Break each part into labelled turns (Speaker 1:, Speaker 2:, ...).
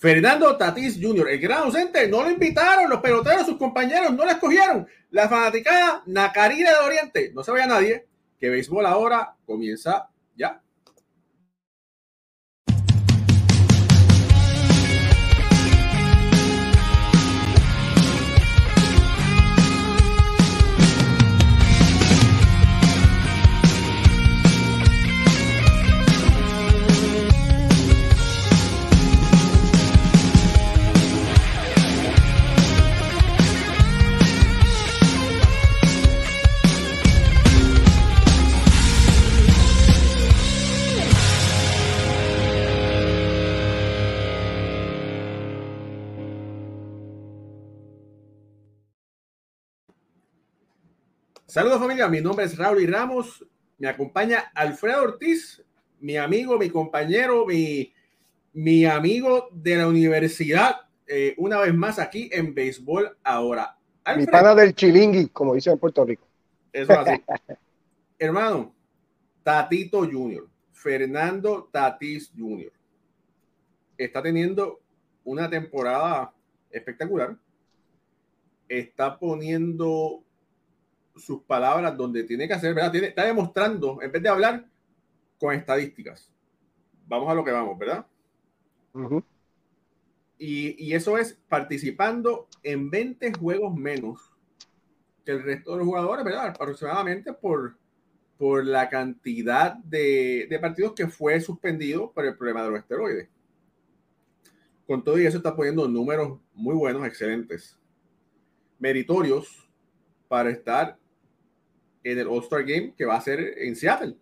Speaker 1: Fernando Tatís Jr., el gran ausente, no lo invitaron, los peloteros, sus compañeros no lo escogieron. La fanaticada Nacarina de Oriente, no se vaya nadie, que béisbol ahora comienza ya. Saludos familia, mi nombre es Raúl y Ramos, me acompaña Alfredo Ortiz, mi amigo, mi compañero, mi, mi amigo de la universidad, eh, una vez más aquí en Béisbol Ahora.
Speaker 2: mi pana del chilingui, como dicen en Puerto Rico.
Speaker 1: Eso así. Hermano, Tatito Junior, Fernando Tatis Jr. Está teniendo una temporada espectacular. Está poniendo sus palabras donde tiene que hacer, ¿verdad? Tiene, está demostrando, en vez de hablar, con estadísticas. Vamos a lo que vamos, ¿verdad? y, y, eso es participando en 20 juegos menos que el resto de los jugadores, ¿verdad? Aproximadamente por, por la cantidad de, de partidos que fue suspendido por el problema de los esteroides. Con todo y eso está poniendo números muy buenos, excelentes, meritorios para estar en el All-Star Game que va a ser en Seattle.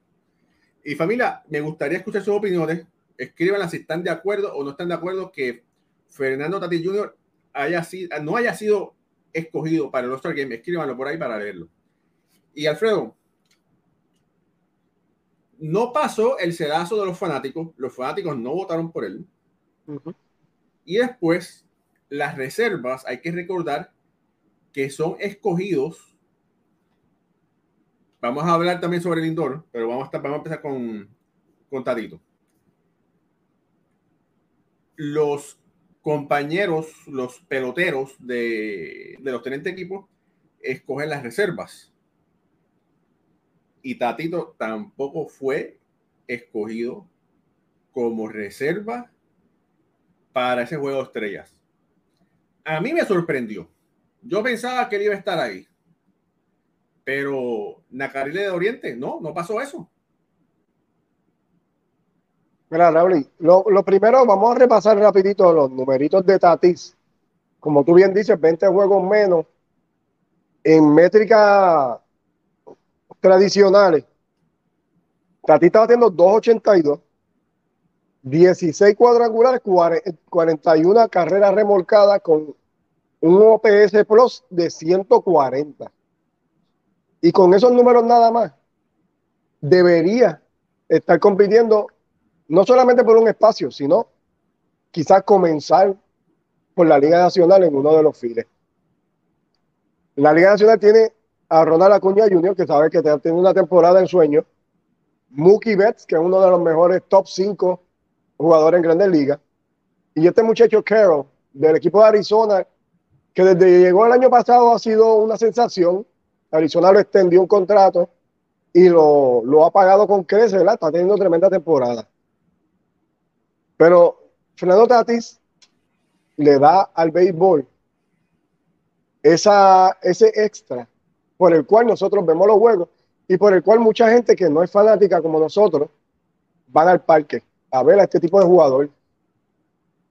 Speaker 1: Y familia, me gustaría escuchar sus opiniones. Escríbanlas si están de acuerdo o no están de acuerdo que Fernando Tatis Jr. Haya sido, no haya sido escogido para el All-Star Game. Escríbanlo por ahí para leerlo. Y Alfredo, no pasó el sedazo de los fanáticos. Los fanáticos no votaron por él. Y después, las reservas, hay que recordar que son escogidos Vamos a hablar también sobre el indoor, pero vamos a, empezar con, con Tadito. Los compañeros, los peloteros de, los tenentes equipos, escogen las reservas. Y Tatito tampoco fue escogido como reserva para ese juego de estrellas. A mí me sorprendió. Yo pensaba que iba a estar ahí. Pero Nacarile de Oriente, no, no pasó eso.
Speaker 2: Mira, Raúl, lo, lo, primero, vamos a repasar rapidito los numeritos de Tatis. Como tú bien dices, 20 juegos menos. En métricas tradicionales, Tatis estaba haciendo 2.82, 16 cuadrangulares, 41 carreras remolcadas con un OPS Plus de 140. Y con esos números nada más, debería estar compitiendo no solamente por un espacio, sino quizás comenzar por la Liga Nacional en uno de los files. La Liga Nacional tiene a Ronald Acuña Jr., que sabe que tiene una temporada en sueño, Mookie Betts, que es uno de los mejores top 5 jugadores en Grandes Ligas, y este muchacho Carroll, del equipo de Arizona, que desde llegó el año pasado ha sido una sensación, Arizona lo extendió un contrato y lo, ha pagado con creces. Está teniendo tremenda temporada. Pero Fernando Tatis le da al béisbol esa, ese extra por el cual nosotros vemos los juegos y por el cual mucha gente que no es fanática como nosotros van al parque a ver a este tipo de jugador.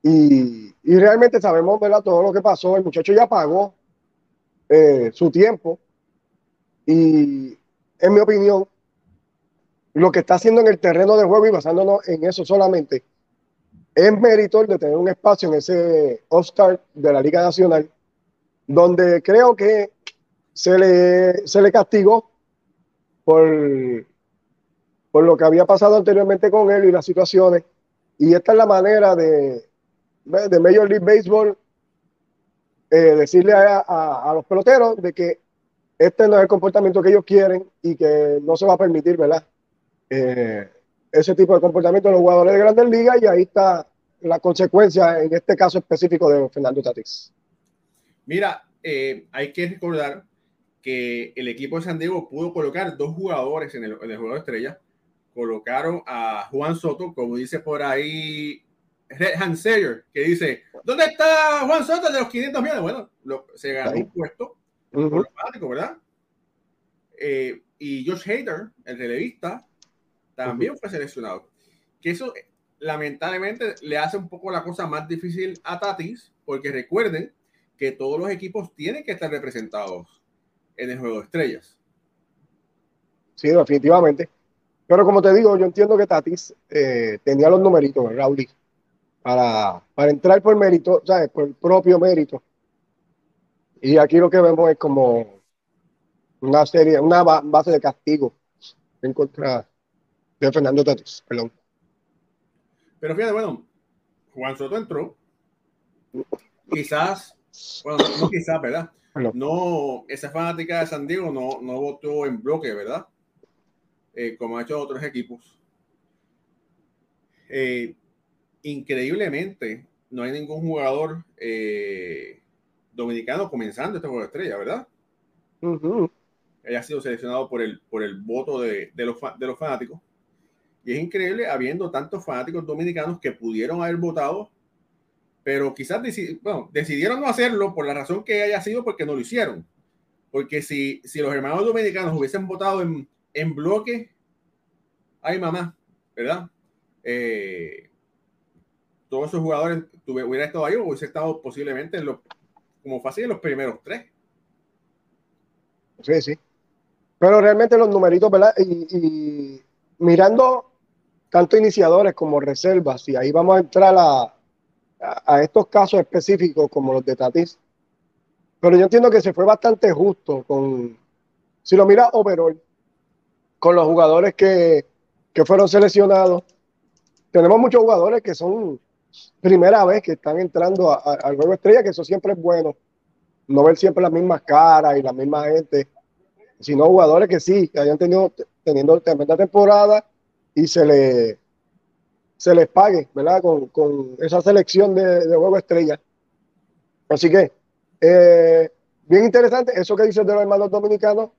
Speaker 2: Y, realmente sabemos ¿verdad? todo lo que pasó. El muchacho ya pagó eh, su tiempo y en mi opinión, lo que está haciendo en el terreno de juego y basándonos en eso solamente, es mérito de tener un espacio en ese All-Star de la Liga Nacional, donde creo que se le, se le castigó por, por lo que había pasado anteriormente con él y las situaciones. Y esta es la manera de, de Major League Baseball eh, decirle a, a, los peloteros de que este no es el comportamiento que ellos quieren y que no se va a permitir, ¿verdad? Eh, ese tipo de comportamiento de los jugadores de grandes ligas y ahí está la consecuencia en este caso específico de Fernando Tatis?
Speaker 1: Mira, eh, hay que recordar que el equipo de San Diego pudo colocar dos jugadores en el, en el juego de estrella. Colocaron a Juan Soto, como dice por ahí Red Hanseyer, que dice, ¿dónde está Juan Soto de los 500 millones? Bueno, se ganó un puesto por ¿verdad? Eh, y Josh Hader, el relevista, también fue seleccionado. Que eso lamentablemente le hace un poco la cosa más difícil a Tatis, porque recuerden que todos los equipos tienen que estar representados en el juego de estrellas.
Speaker 2: Sí, definitivamente. Pero como te digo, yo entiendo que Tatis eh, tenía los numeritos, Raúl, para, para entrar por mérito, ¿sabes? Por el propio mérito. Y aquí lo que vemos es como una serie, una base de castigo en contra de Fernando Tatis, perdón.
Speaker 1: Pero fíjate, bueno, Juan Soto entró. Quizás, bueno, no, quizás, ¿verdad? No, esa fanática de San Diego no, no votó en bloque, ¿verdad? Eh, como ha hecho otros equipos. Eh, increíblemente, no hay ningún jugador eh, dominicano comenzando este juego de estrella, ¿verdad? Uh Haya sido seleccionado por el, por el voto de, de, los, de los fanáticos. Y es increíble habiendo tantos fanáticos dominicanos que pudieron haber votado, pero quizás bueno, decidieron no hacerlo por la razón que haya sido porque no lo hicieron. Porque si, si los hermanos dominicanos hubiesen votado en, en bloque, ay mamá, ¿verdad? Eh, todos esos jugadores hubieran estado ahí o hubiese estado posiblemente en los, como fácil en los primeros tres.
Speaker 2: Sí, sí. Pero realmente los numeritos, ¿verdad? Y, mirando tanto iniciadores como reservas, y ahí vamos a entrar a, a, estos casos específicos como los de Tatis. Pero yo entiendo que se fue bastante justo con, si lo mira overall, con los jugadores que, que fueron seleccionados. Tenemos muchos jugadores que son primera vez que están entrando al juego estrella, que eso siempre es bueno. No ver siempre las mismas caras y la misma gente sino jugadores que sí, que hayan tenido teniendo tremenda temporada y se le se les pague, ¿verdad? Con, con esa selección de, de, juego estrella. Así que, eh, bien interesante, eso que dices de los hermanos dominicanos,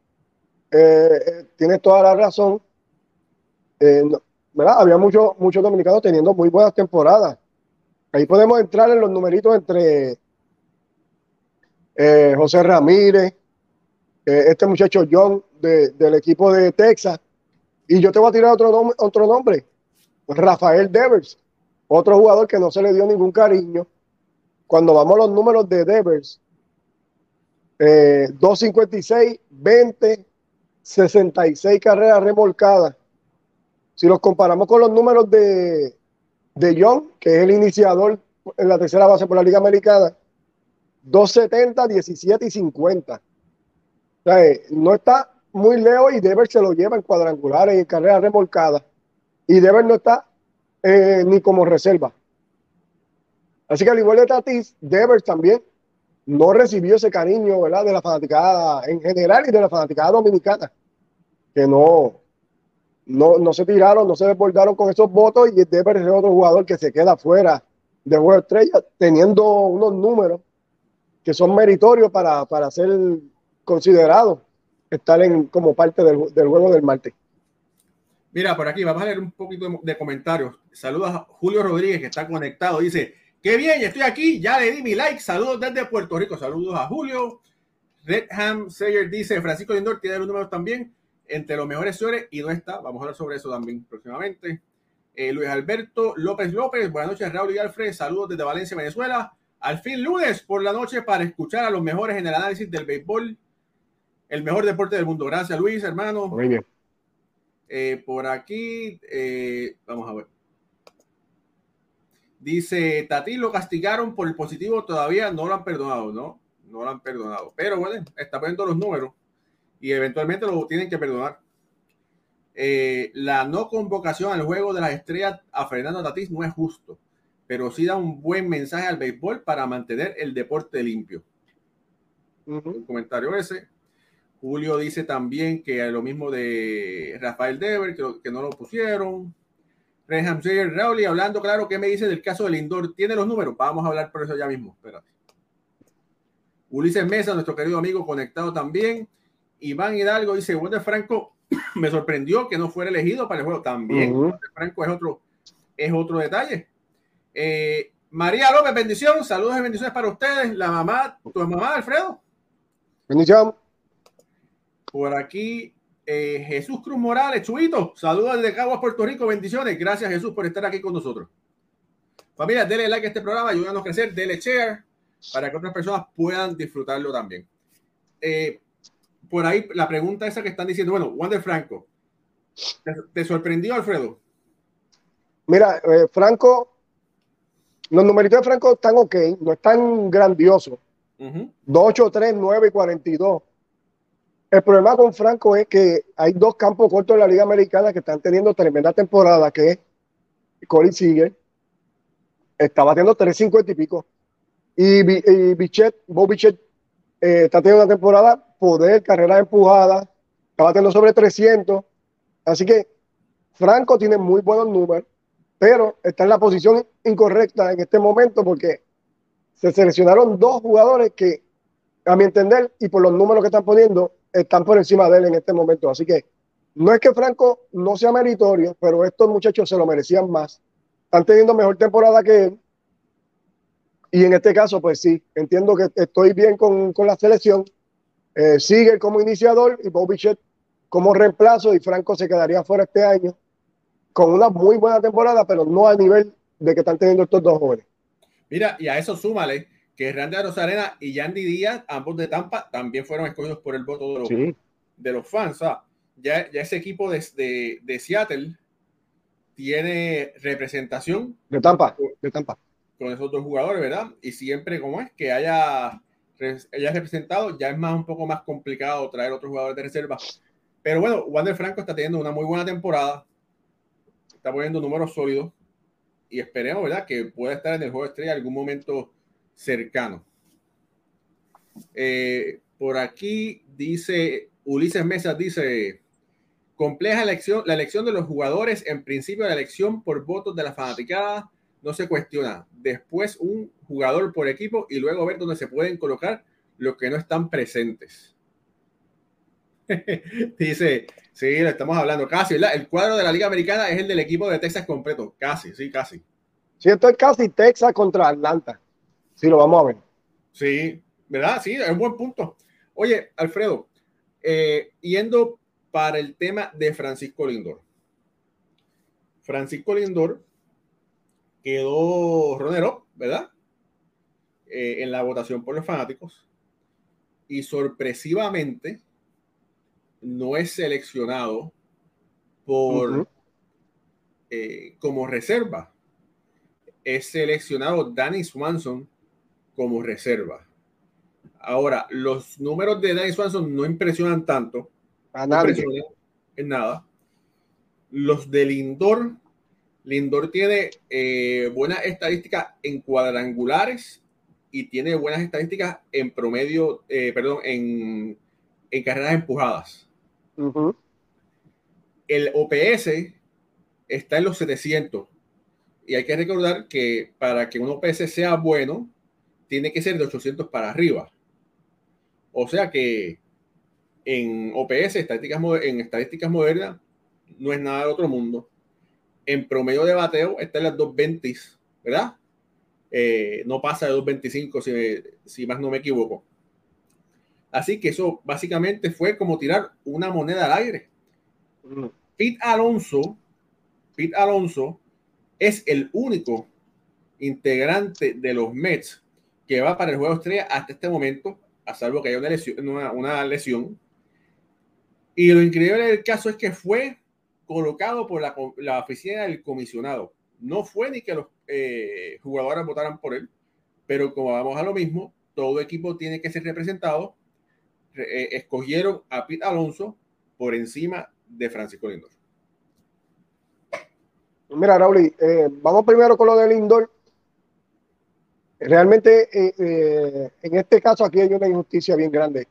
Speaker 2: eh, eh tienes toda la razón. Eh, ¿verdad? Había muchos muchos dominicanos teniendo muy buenas temporadas. Ahí podemos entrar en los numeritos entre José Ramírez, este muchacho John del equipo de Texas. Y yo te voy a tirar otro, otro nombre, Rafael Devers, otro jugador que no se le dio ningún cariño. Cuando vamos a los números de Devers, 256, 20, 66 carreras remolcadas. Si los comparamos con los números de, de John, que es el iniciador en la tercera base por la Liga Americana, 270, 17 y 50 no está muy lejos y Devers se lo lleva en cuadrangulares y en carreras remolcadas. Y Devers no está eh, ni como reserva. Así que al igual de Tatis, Devers también no recibió ese cariño ¿verdad? de la fanaticada en general y de la fanaticada dominicana, que no, no, no se tiraron, no se desbordaron con esos votos y Devers es otro jugador que se queda fuera de juego estrella, teniendo unos números que son meritorios para, para ser considerado estar en, como parte del, juego del martes.
Speaker 1: Mira, por aquí vamos a leer un poquito de, comentarios. Saludos a Julio Rodríguez que está conectado. Dice, qué bien, estoy aquí, ya le di mi like. Saludos desde Puerto Rico. Saludos a Julio. Redham Sayer dice, Francisco Lindor tiene los números también entre los mejores señores y no está. Vamos a hablar sobre eso también próximamente. Eh, Luis Alberto López López, buenas noches Raúl y Alfred. Saludos desde Valencia, Venezuela. Al fin lunes por la noche para escuchar a los mejores en el análisis del béisbol el mejor deporte del mundo. Gracias, Luis, hermano.
Speaker 2: Muy bien.
Speaker 1: Eh, por aquí, eh, vamos a ver. Dice, Tati lo castigaron por el positivo, todavía no lo han perdonado, ¿no? No lo han perdonado. Pero bueno, está poniendo los números y eventualmente lo tienen que perdonar. Eh, la no convocación al juego de las estrellas a Fernando Tatís no es justo, pero sí da un buen mensaje al béisbol para mantener el deporte limpio. Un comentario ese. Julio dice también que lo mismo de Rafael Dever, que, que no lo pusieron. Reham Rowley, hablando claro, ¿qué me dice del caso del Lindor? ¿Tiene los números? Vamos a hablar por eso ya mismo. Espérate. Ulises Mesa, nuestro querido amigo, conectado también. Iván Hidalgo dice, Wander Franco me sorprendió que no fuera elegido para el juego. También, Franco es otro, es otro detalle. Eh, María López, bendición, saludos y bendiciones para ustedes. La mamá, tu mamá, Alfredo.
Speaker 2: Bendición.
Speaker 1: Por aquí, eh, Jesús Cruz Morales, Chuito, saludos desde Caguas, Puerto Rico, bendiciones. Gracias, Jesús, por estar aquí con nosotros. Familia, denle like a este programa, ayúdanos a crecer, denle share para que otras personas puedan disfrutarlo también. Eh, por ahí la pregunta esa que están diciendo, bueno, Wander Franco, ¿te, sorprendió, Alfredo?
Speaker 2: Mira, eh, Franco, los numeritos de Franco están ok, no están grandiosos. 2, 8, 3, 9 y 42. El problema con Franco es que hay dos campos cortos en la Liga Americana que están teniendo tremenda temporada, que es Corey Seager, está batiendo 350 y pico, y, y Bichet, Bob Bichet eh, está teniendo una temporada poder, carrera empujada, está batiendo sobre 300. Así que Franco tiene muy buenos números, pero está en la posición incorrecta en este momento porque se seleccionaron dos jugadores que, a mi entender, y por los números que están poniendo, están por encima de él en este momento. Así que no es que Franco no sea meritorio, pero estos muchachos se lo merecían más. Están teniendo mejor temporada que él. Y en este caso, pues sí, entiendo que estoy bien con, con la selección, eh, sigue como iniciador y Bobichet como reemplazo y Franco se quedaría fuera este año con una muy buena temporada, pero no al nivel de que están teniendo estos dos jóvenes.
Speaker 1: Mira, y a eso súmale que Randy Rosarena y Yandy Díaz, ambos de Tampa, también fueron escogidos por el voto de los, de los fans. ya, ya, ese equipo de, de, Seattle tiene representación.
Speaker 2: De Tampa, de Tampa.
Speaker 1: Con esos dos jugadores, ¿verdad? Y siempre como es que haya ella representado, ya es más un poco más complicado traer otros jugadores de reserva. Pero bueno, Wander Franco está teniendo una muy buena temporada, está poniendo números sólidos y esperemos, ¿verdad?, que pueda estar en el juego de estrella algún momento cercano. Eh, por aquí dice Ulises Mesa, dice, compleja elección, la elección de los jugadores, en principio la elección por votos de la fanaticada no se cuestiona. Después un jugador por equipo y luego ver dónde se pueden colocar los que no están presentes. Dice, sí, lo estamos hablando casi, El cuadro de la Liga Americana es el del equipo de Texas completo, casi, sí, casi.
Speaker 2: Sí, esto es casi Texas contra Atlanta. Sí, lo vamos a ver.
Speaker 1: Sí, ¿verdad? Sí, es un buen punto. Oye, Alfredo, eh, yendo para el tema de Francisco Lindor. Francisco Lindor quedó Ronero, ¿verdad? Eh, en la votación por los fanáticos. Y sorpresivamente no es seleccionado por eh, como reserva. Es seleccionado Danny Swanson como reserva. Ahora, los números de Danny Swanson no impresionan tanto.
Speaker 2: A nadie.
Speaker 1: en nada. Los de Lindor Lindor tiene eh, buenas estadísticas en cuadrangulares y tiene buenas estadísticas en promedio, eh, perdón, en, carreras empujadas. El OPS está en los 700. Y hay que recordar que para que un OPS sea bueno, tiene que ser de 800 para arriba. O sea que en OPS, estadísticas, en estadísticas modernas, no es nada de otro mundo en promedio de bateo está en las 220, ¿verdad? Eh, no pasa de 225 si, si más no me equivoco. Así que eso básicamente fue como tirar una moneda al aire. Mm. Pete Alonso, Pete Alonso es el único integrante de los Mets que va para el juego estrella hasta este momento, a salvo que haya una lesión, una lesión. Y lo increíble del caso es que fue colocado por la, oficina del comisionado. No fue ni que los eh, jugadores votaran por él, pero como vamos a lo mismo, todo equipo tiene que ser representado. Eh, escogieron a Pete Alonso por encima de Francisco Lindor.
Speaker 2: Mira, Raúl, eh, vamos primero con lo de Lindor. Realmente, en este caso aquí hay una injusticia bien grande,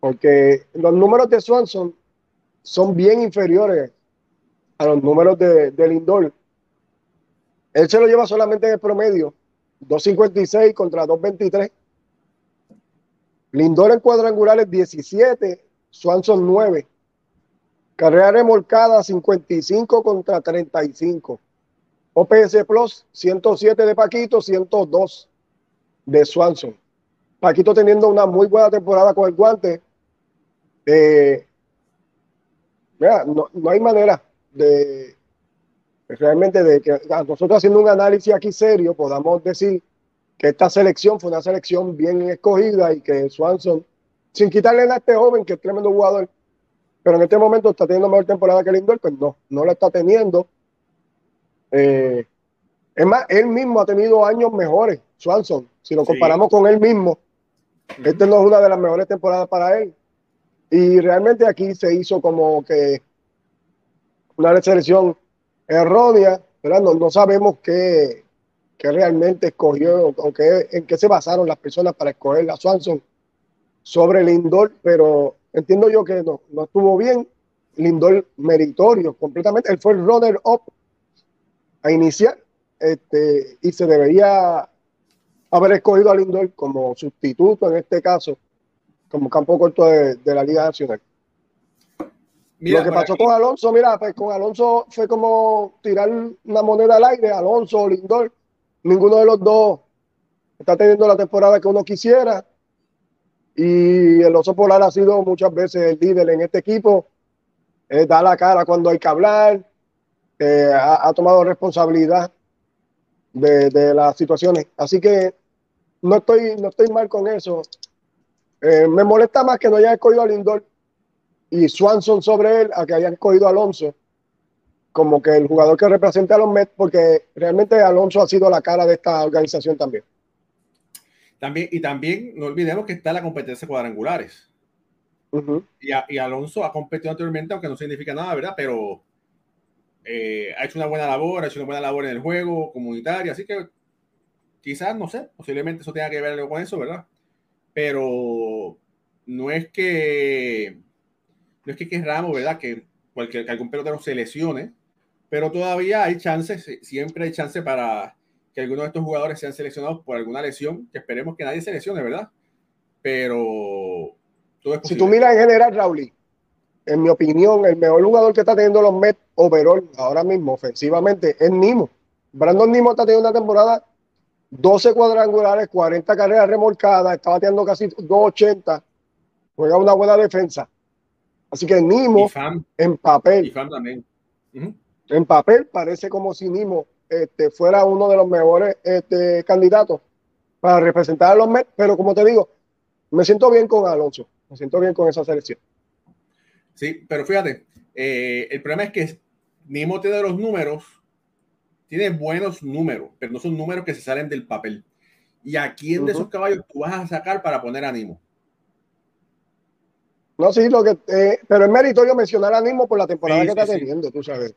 Speaker 2: porque los números de Swanson son bien inferiores a los números de, de Lindor, él se lo lleva solamente en el promedio, 2.56 contra 2.23. Lindor en cuadrangulares 17, Swanson 9. Carrera remolcada 55 contra 35. OPS Plus 107 de Paquito, 102 de Swanson. Paquito teniendo una muy buena temporada con el guante. Eh, no, no hay manera de realmente de que nosotros haciendo un análisis aquí serio podamos decir que esta selección fue una selección bien escogida y que Swanson, sin quitarle a este joven que es tremendo jugador, pero en este momento está teniendo mejor temporada que Lindor, pues no, no la está teniendo. Eh, es más, él mismo ha tenido años mejores, Swanson. Si lo comparamos con él mismo, este no es una de las mejores temporadas para él. Y realmente aquí se hizo como que una selección errónea, ¿verdad? No, sabemos qué, realmente escogió en qué se basaron las personas para escoger a Swanson sobre Lindor, pero entiendo yo que no, no estuvo bien. Lindor meritorio completamente. Él fue el runner up a iniciar este, y se debería haber escogido a Lindor como sustituto en este caso, como campo corto de, de la Liga Nacional lo que pasó con Alonso, mira, pues con Alonso fue como tirar una moneda al aire, Alonso o Lindor, ninguno de los dos está teniendo la temporada que uno quisiera. Y el oso polar ha sido muchas veces el líder en este equipo, eh, da la cara cuando hay que hablar, eh, ha, tomado responsabilidad de, de, las situaciones. Así que no estoy, no estoy mal con eso. Eh, me molesta más que no haya escogido a Lindor y Swanson sobre él a que hayan cogido a Alonso como que el jugador que representa a los Mets, porque realmente Alonso ha sido la cara de esta organización también.
Speaker 1: También, y también no olvidemos que está la competencia cuadrangulares. y, y, Alonso ha competido anteriormente, aunque no significa nada, ¿verdad? Pero eh, ha hecho una buena labor, ha hecho una buena labor en el juego comunitario, así que quizás, no sé, posiblemente eso tenga que ver algo con eso, ¿verdad? Pero no es que no es que querramos, ¿verdad? Que, cualquier, que algún pelotero se lesione, pero todavía hay chances, siempre hay chance para que algunos de estos jugadores sean seleccionados por alguna lesión, que esperemos que nadie se lesione, ¿verdad? Pero
Speaker 2: todo es Si tú miras en general, Raúl, en mi opinión, el mejor jugador que está teniendo los Mets overall ahora mismo, ofensivamente, es Nimo. Brandon Nimo está teniendo una temporada 12 cuadrangulares, 40 carreras remolcadas, está bateando casi 280, juega una buena defensa. Así que Nimo en papel. En papel parece como si Nimo este, fuera uno de los mejores este, candidatos para representar a los Mets, pero como te digo, me siento bien con Alonso, me siento bien con esa selección.
Speaker 1: Sí, pero fíjate, eh, el problema es que Nimo tiene los números, tiene buenos números, pero no son números que se salen del papel. ¿Y a quién de esos caballos tú vas a sacar para poner a Nimo?
Speaker 2: No, sí, lo que, eh, pero es meritorio mencionar a mismo por la temporada que está teniendo, tú sabes.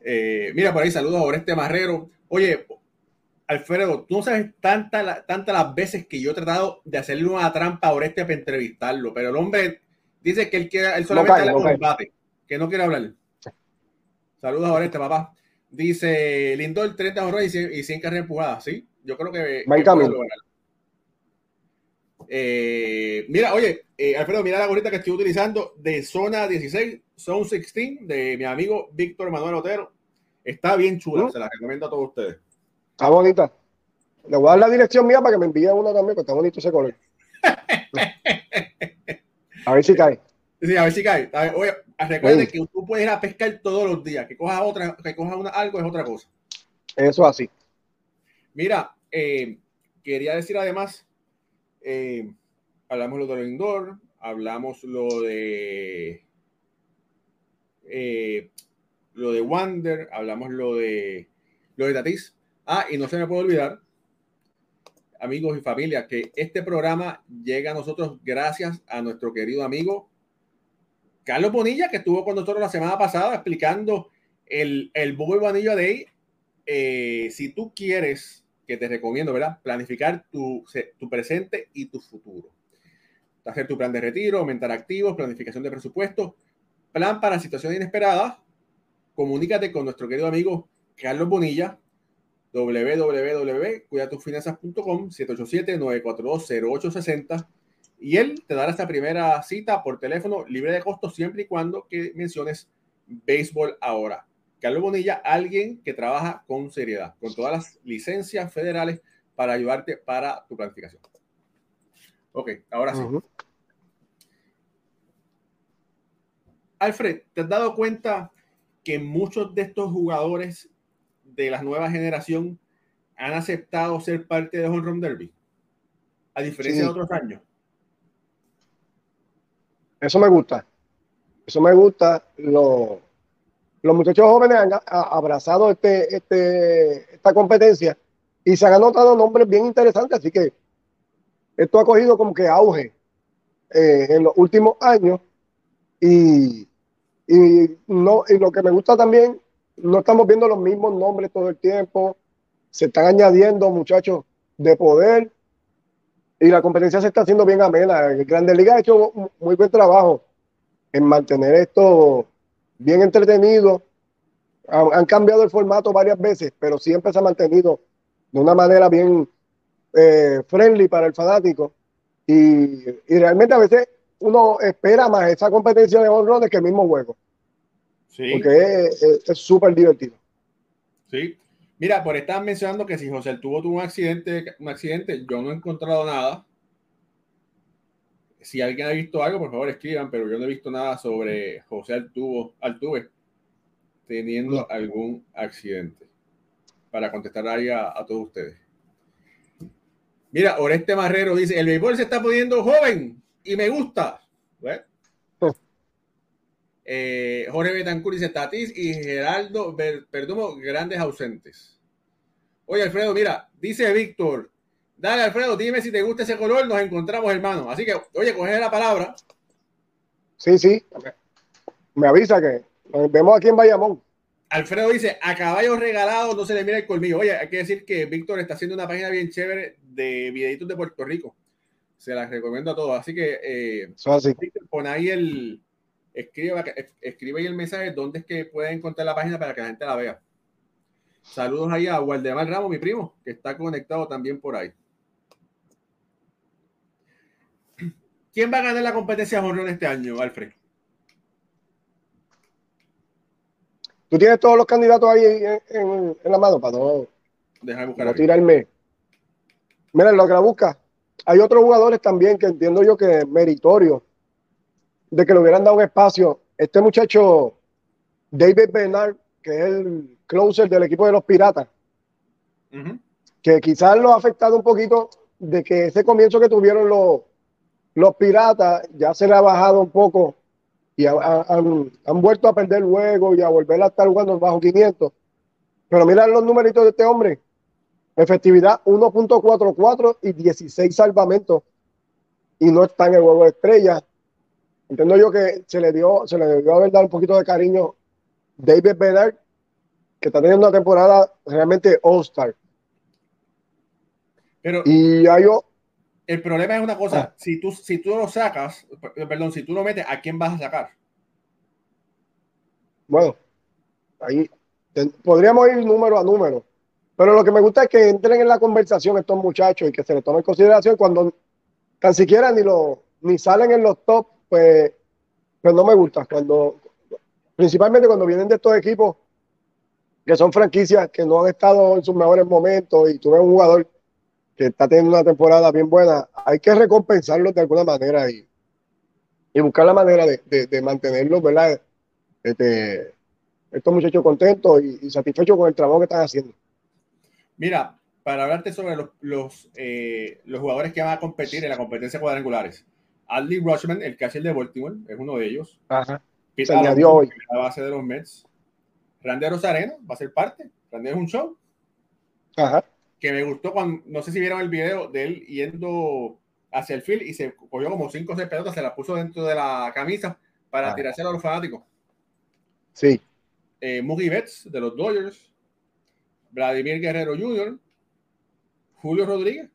Speaker 1: Eh, mira, por ahí saludos a este Marrero. Oye, Alfredo, tú no sabes tantas tanta las veces que yo he tratado de hacerle una trampa a Oreste para entrevistarlo, pero el hombre dice que él, quiere, él solamente no combate, que no quiere hablar. Saludos a Oreste, papá. Dice Lindor, 30 horrores y 100, carreras empujadas, ¿sí? Yo creo que... Eh, mira, oye, eh, Alfredo, mira la gorrita que estoy utilizando de Zona 16, Zone 16, de mi amigo Víctor Manuel Otero. Está bien chula, se la recomiendo a todos ustedes.
Speaker 2: Está bonita. Le voy a dar la dirección mía para que me envíe una también, porque está bonito ese color. a ver si cae.
Speaker 1: Sí, a ver si cae. oye, recuerden que tú puedes ir a pescar todos los días. Que cojas otra, que cojas una, algo es otra cosa.
Speaker 2: Eso así.
Speaker 1: Mira, eh, quería decir además eh, hablamos lo de Lindor, hablamos lo de eh, lo de Wander, hablamos lo de lo de Tatis. Ah, y no se me puede olvidar, amigos y familia, que este programa llega a nosotros gracias a nuestro querido amigo Carlos Bonilla, que estuvo con nosotros la semana pasada explicando el, el Bobo Vanilla Day. Eh, si tú quieres que te recomiendo, ¿verdad? Planificar tu, tu presente y tu futuro. Hacer tu plan de retiro, aumentar activos, planificación de presupuesto, plan para situaciones inesperadas, comunícate con nuestro querido amigo Carlos Bonilla, www.cuidatufinanzas.com 787-942-0860 y él te dará esta primera cita por teléfono libre de costo siempre y cuando que menciones béisbol ahora. Carlos Bonilla, alguien que trabaja con seriedad, con todas las licencias federales para ayudarte para tu planificación. Ok, ahora sí. Alfred, ¿te has dado cuenta que muchos de estos jugadores de la nueva generación han aceptado ser parte de Home Run Derby? A diferencia de otros años.
Speaker 2: Eso me gusta. Eso me gusta. Los, los muchachos jóvenes han abrazado este, este, esta competencia y se han anotado nombres bien interesantes. Así que esto ha cogido como que auge eh, en los últimos años. Y, y, no, y lo que me gusta también, no estamos viendo los mismos nombres todo el tiempo. Se están añadiendo muchachos de poder y la competencia se está haciendo bien amena. El Grande Liga ha hecho muy buen trabajo en mantener esto bien entretenido. Han, cambiado el formato varias veces, pero siempre se ha mantenido de una manera bien eh, friendly para el fanático. Y, realmente a veces uno espera más esa competencia de honrones que el mismo juego. Sí. Porque es súper divertido.
Speaker 1: Sí, Mira, por estar mencionando que si José el tuvo un accidente, un accidente, yo no he encontrado nada. Si alguien ha visto algo, por favor escriban, pero yo no he visto nada sobre José Altuve, Altuve teniendo algún accidente. Para contestar ahí a, todos ustedes. Mira, Oreste Marrero dice: el béisbol se está poniendo joven y me gusta. Eh, Jorge Betancourt dice Tatis y Geraldo Perdomo, grandes ausentes. Oye, Alfredo, mira, dice Víctor, dale, Alfredo, dime si te gusta ese color, nos encontramos, hermano. Así que, oye, coge la palabra.
Speaker 2: Sí, sí. Me avisa que nos vemos aquí en Bayamón.
Speaker 1: Alfredo dice, a caballos regalados no se le mira el colmillo. Oye, hay que decir que Víctor está haciendo una página bien chévere de videitos de Puerto Rico. Se las recomiendo a todos. Así que, eh, pon ahí el, escribe, escribe ahí el mensaje donde es que pueden encontrar la página para que la gente la vea. Saludos ahí a Waldemar Ramos, mi primo, que está conectado también por ahí. ¿Quién va a ganar la competencia de Jorrón este año, Alfred?
Speaker 2: Tú tienes todos los candidatos ahí en, la mano para no, Deja buscar no tirarme. Mira, lo que la busca. Hay otros jugadores también que entiendo yo que es meritorio de que le hubieran dado un espacio. Este muchacho, David Bernard, que es el closer del equipo de los Piratas, que quizás lo ha afectado un poquito de que ese comienzo que tuvieron los, los Piratas ya se le ha bajado un poco y han, vuelto a perder luego y a volver a estar jugando bajo 500. Pero mira los numeritos de este hombre. Efectividad 1.44 y 16 salvamentos. Y no está en el juego de estrellas. Entiendo yo que se le dio, se le debió haber dado un poquito de cariño David Bernard, que está teniendo una temporada realmente all-star.
Speaker 1: Pero y hay, el problema es una cosa, ah. si, tú, si tú lo sacas, perdón, si tú lo metes, ¿a quién vas a sacar?
Speaker 2: Bueno, ahí podríamos ir número a número, pero lo que me gusta es que entren en la conversación estos muchachos y que se les tome en consideración cuando tan siquiera ni, lo, ni salen en los top pues, pues no me gusta. Cuando, principalmente cuando vienen de estos equipos que son franquicias que no han estado en sus mejores momentos y tú ves un jugador que está teniendo una temporada bien buena, hay que recompensarlo de alguna manera y, y buscar la manera de, de, mantenerlos, ¿verdad? Este, estos muchachos contentos y, satisfechos con el trabajo que están haciendo.
Speaker 1: Mira, para hablarte sobre los, los, eh, los jugadores que van a competir en la competencia cuadrangulares, Adley Rushman, el catcher de Baltimore, es uno de ellos. Ajá. Se añadió hoy. La base de los Mets. Randy Rosarena va a ser parte. Randy es un show. Ajá. Que me gustó cuando, no sé si vieron el video de él yendo hacia el field y se cogió como cinco o seis pelotas, se las puso dentro de la camisa para tirarse a los fanáticos.
Speaker 2: Sí.
Speaker 1: Eh, Mookie Betts de los Dodgers. Vladimir Guerrero Jr. Julio Rodríguez.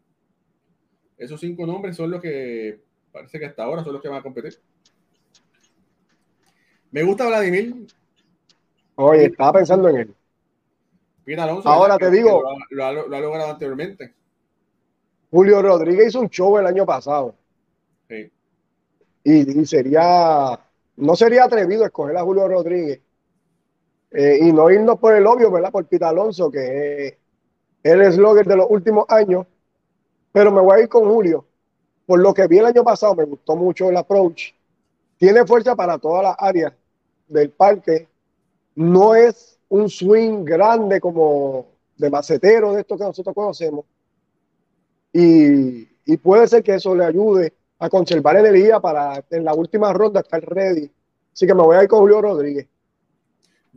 Speaker 1: Esos cinco nombres son los que Parece que hasta ahora son los que van a competir. Me gusta Vladimir.
Speaker 2: Oye, estaba pensando en él.
Speaker 1: Pete Alonso,
Speaker 2: Ahora te digo.
Speaker 1: Lo, ha, lo, ha logrado anteriormente.
Speaker 2: Julio Rodríguez hizo un show el año pasado.
Speaker 1: Sí.
Speaker 2: Y, y sería, no sería atrevido escoger a Julio Rodríguez eh, y no irnos por el obvio, ¿verdad? Por Pete Alonso, que es el eslogan de los últimos años. Pero me voy a ir con Julio. Por lo que vi el año pasado, me gustó mucho el approach. Tiene fuerza para todas las áreas del parque. No es un swing grande como de macetero de esto que nosotros conocemos. Y, y puede ser que eso le ayude a conservar energía para en la última ronda estar ready. Así que me voy a ir con Julio Rodríguez.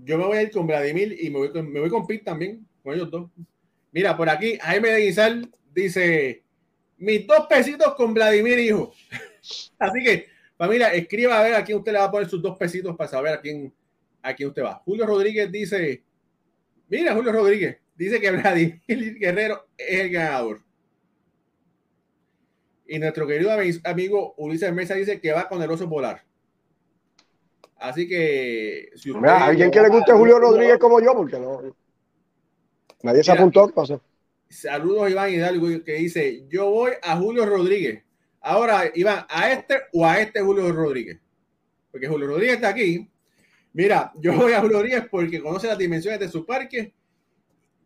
Speaker 1: Yo me voy a ir con Vladimir y me voy con, me voy con Pete también, con ellos dos. Mira, por aquí Jaime de Guizal dice: Mis dos pesitos con Vladimir, hijo. Así que, familia, escriba a ver a quién usted le va a poner sus dos pesitos para saber a quién, a quién usted va. Julio Rodríguez dice: Mira, Julio Rodríguez dice que Vladimir Guerrero es el ganador. Y nuestro querido amigo Ulises Mesa dice que va con el oso polar. Así que
Speaker 2: si usted Mira, alguien que le guste Julio Rodríguez como yo, porque no. Nadie se apuntó. ¿qué pasó?
Speaker 1: Saludos Iván Hidalgo que dice: Yo voy a Julio Rodríguez. Ahora, Iván, ¿a este o a este Julio Rodríguez? Porque Julio Rodríguez está aquí. Mira, yo voy a Julio Rodríguez porque conoce las dimensiones de su parque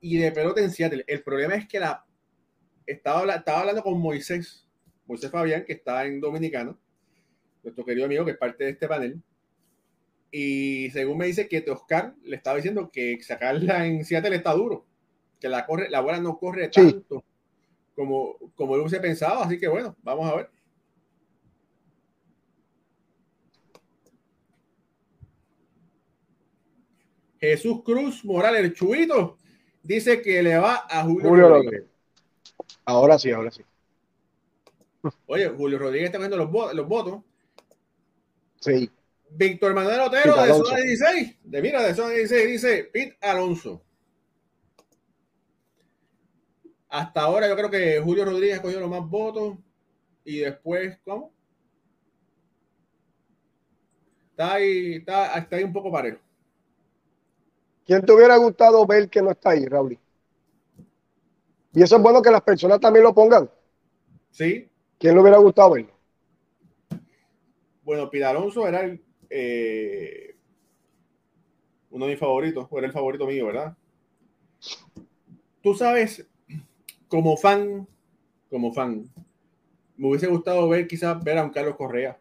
Speaker 1: y de pelota en Seattle. El problema es que la estaba, estaba hablando con Moisés Moisés Fabián, que está en Dominicano, nuestro querido amigo que es parte de este panel. Y según me dice que Oscar le estaba diciendo que sacarla en Seattle está duro, que la, corre, la bola no corre tanto como, como él hubiese pensado. Así que bueno, vamos a ver. Jesús Cruz Morales, el chubito, dice que le va a Julio, Julio
Speaker 2: Ahora sí, ahora sí.
Speaker 1: Oye, Julio Rodríguez está los, los votos.
Speaker 2: Sí.
Speaker 1: Víctor Manuel Otero de Zona 16, de mira, de Zona 16, dice Pete Alonso. Hasta ahora yo creo que Julio Rodríguez ha cogido los más votos y después, ¿cómo? Está ahí, está, está ahí un poco parejo.
Speaker 2: ¿Quién te hubiera gustado ver que no está ahí, Raúl? Y eso es bueno que las personas también lo pongan.
Speaker 1: Sí,
Speaker 2: ¿Quién le hubiera gustado verlo?
Speaker 1: Bueno, Alonso era el, eh, uno de mis favoritos, o era el favorito mío, ¿verdad? Tú sabes, como fan, como fan, me hubiese gustado ver quizás ver a un Carlos Correa,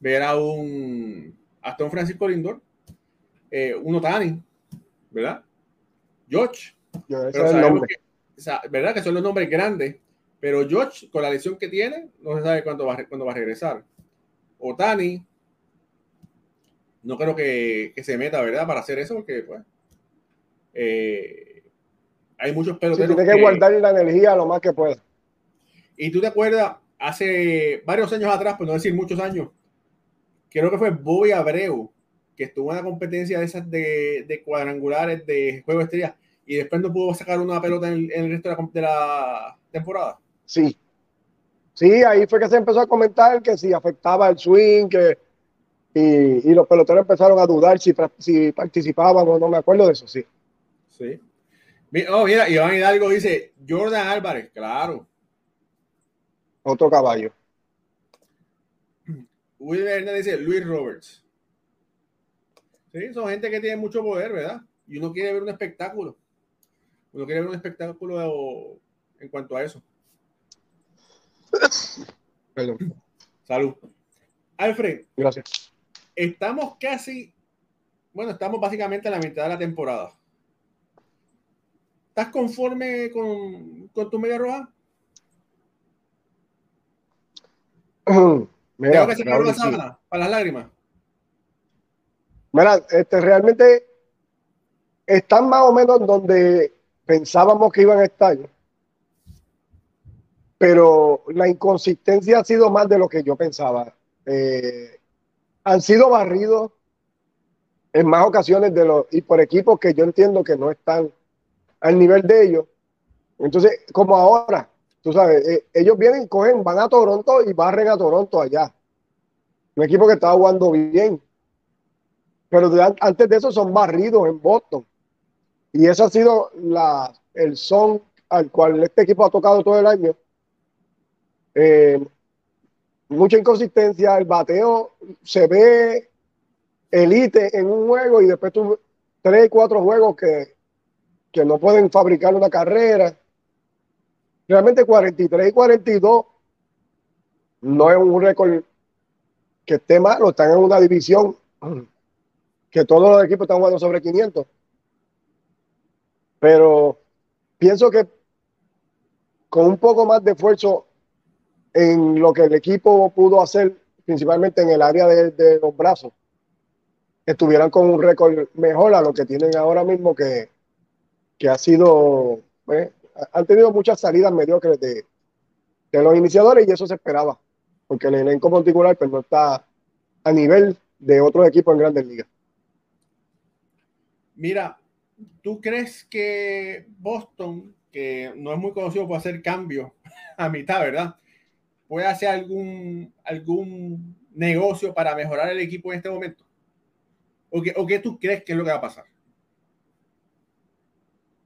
Speaker 1: ver a un hasta un Francisco Lindor, eh, un Otani, ¿verdad? George. ¿Verdad? Que son los nombres grandes pero George, con la lesión que tiene, no se sabe cuándo va, cuándo va a regresar. Otani, no creo que, se meta, ¿verdad? Para hacer eso, porque pues, eh, hay muchos peloteros.
Speaker 2: tiene que, guardar la energía lo más que pueda.
Speaker 1: Y tú te acuerdas, hace varios años atrás, por no decir muchos años, creo que fue Bobby Abreu, que estuvo en la competencia de esas de, cuadrangulares de juego de estrellas y después no pudo sacar una pelota en el, resto de la temporada.
Speaker 2: Sí. Sí, ahí fue que se empezó a comentar que si afectaba el swing, que, y, los peloteros empezaron a dudar si, si participaban o no, me acuerdo de eso, sí.
Speaker 1: Sí. Oh, mira, Iván Hidalgo dice, Jordan Álvarez, claro.
Speaker 2: Otro caballo.
Speaker 1: Will Hernández dice, Luis Roberts. Sí, son gente que tiene mucho poder, ¿verdad? Y uno quiere ver un espectáculo. Uno quiere ver un espectáculo en cuanto a eso. Salud. Alfred.
Speaker 2: Gracias.
Speaker 1: Estamos casi, bueno, estamos básicamente en la mitad de la temporada. ¿Estás conforme con, tu media roja? Mira, que se la sábana para las lágrimas.
Speaker 2: Mira, este, realmente están más o menos donde pensábamos que iban a estar pero la inconsistencia ha sido más de lo que yo pensaba. Eh, han sido barridos en más ocasiones de los, y por equipos que yo entiendo que no están al nivel de ellos. Entonces, como ahora, tú sabes, eh, ellos vienen, cogen, van a Toronto y barren a Toronto allá. Un equipo que estaba jugando bien. pero antes de eso son barridos en Boston. Y eso ha sido la, el son al cual este equipo ha tocado todo el año. Eh, mucha inconsistencia, el bateo se ve elite en un juego y después tú tres, cuatro juegos que, que no pueden fabricar una carrera. Realmente 43 y 42 no es un récord que esté malo, están en una división que todos los equipos están jugando sobre 500. Pero pienso que con un poco más de esfuerzo en lo que el equipo pudo hacer, principalmente en el área de, los brazos, estuvieran con un récord mejor a lo que tienen ahora mismo, que, que ha sido, eh, han tenido muchas salidas mediocres de, de los iniciadores y eso se esperaba, porque el elenco particular pues, no está a nivel de otros equipos en grandes ligas.
Speaker 1: Mira, ¿tú crees que Boston, que no es muy conocido por hacer cambios a mitad, ¿verdad? ¿Puede hacer algún, algún negocio para mejorar el equipo en este momento? ¿O qué, ¿O qué tú crees que es lo que va a pasar?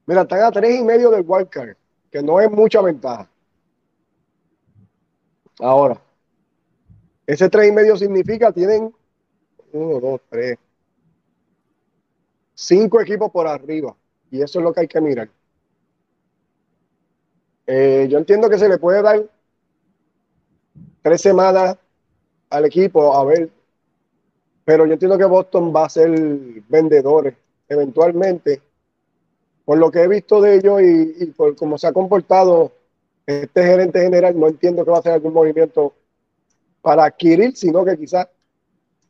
Speaker 2: Mira, están a tres y medio del wildcard, que no es mucha ventaja. Ahora, ese tres y medio significa tienen uno, dos, tres, cinco equipos por arriba. Y eso es lo que hay que mirar. Eh, yo entiendo que se le puede dar tres semanas al equipo a ver, pero yo entiendo que Boston va a ser vendedores eventualmente. Por lo que he visto de ellos y, por cómo se ha comportado este gerente general, no entiendo que va a hacer algún movimiento para adquirir, sino que quizás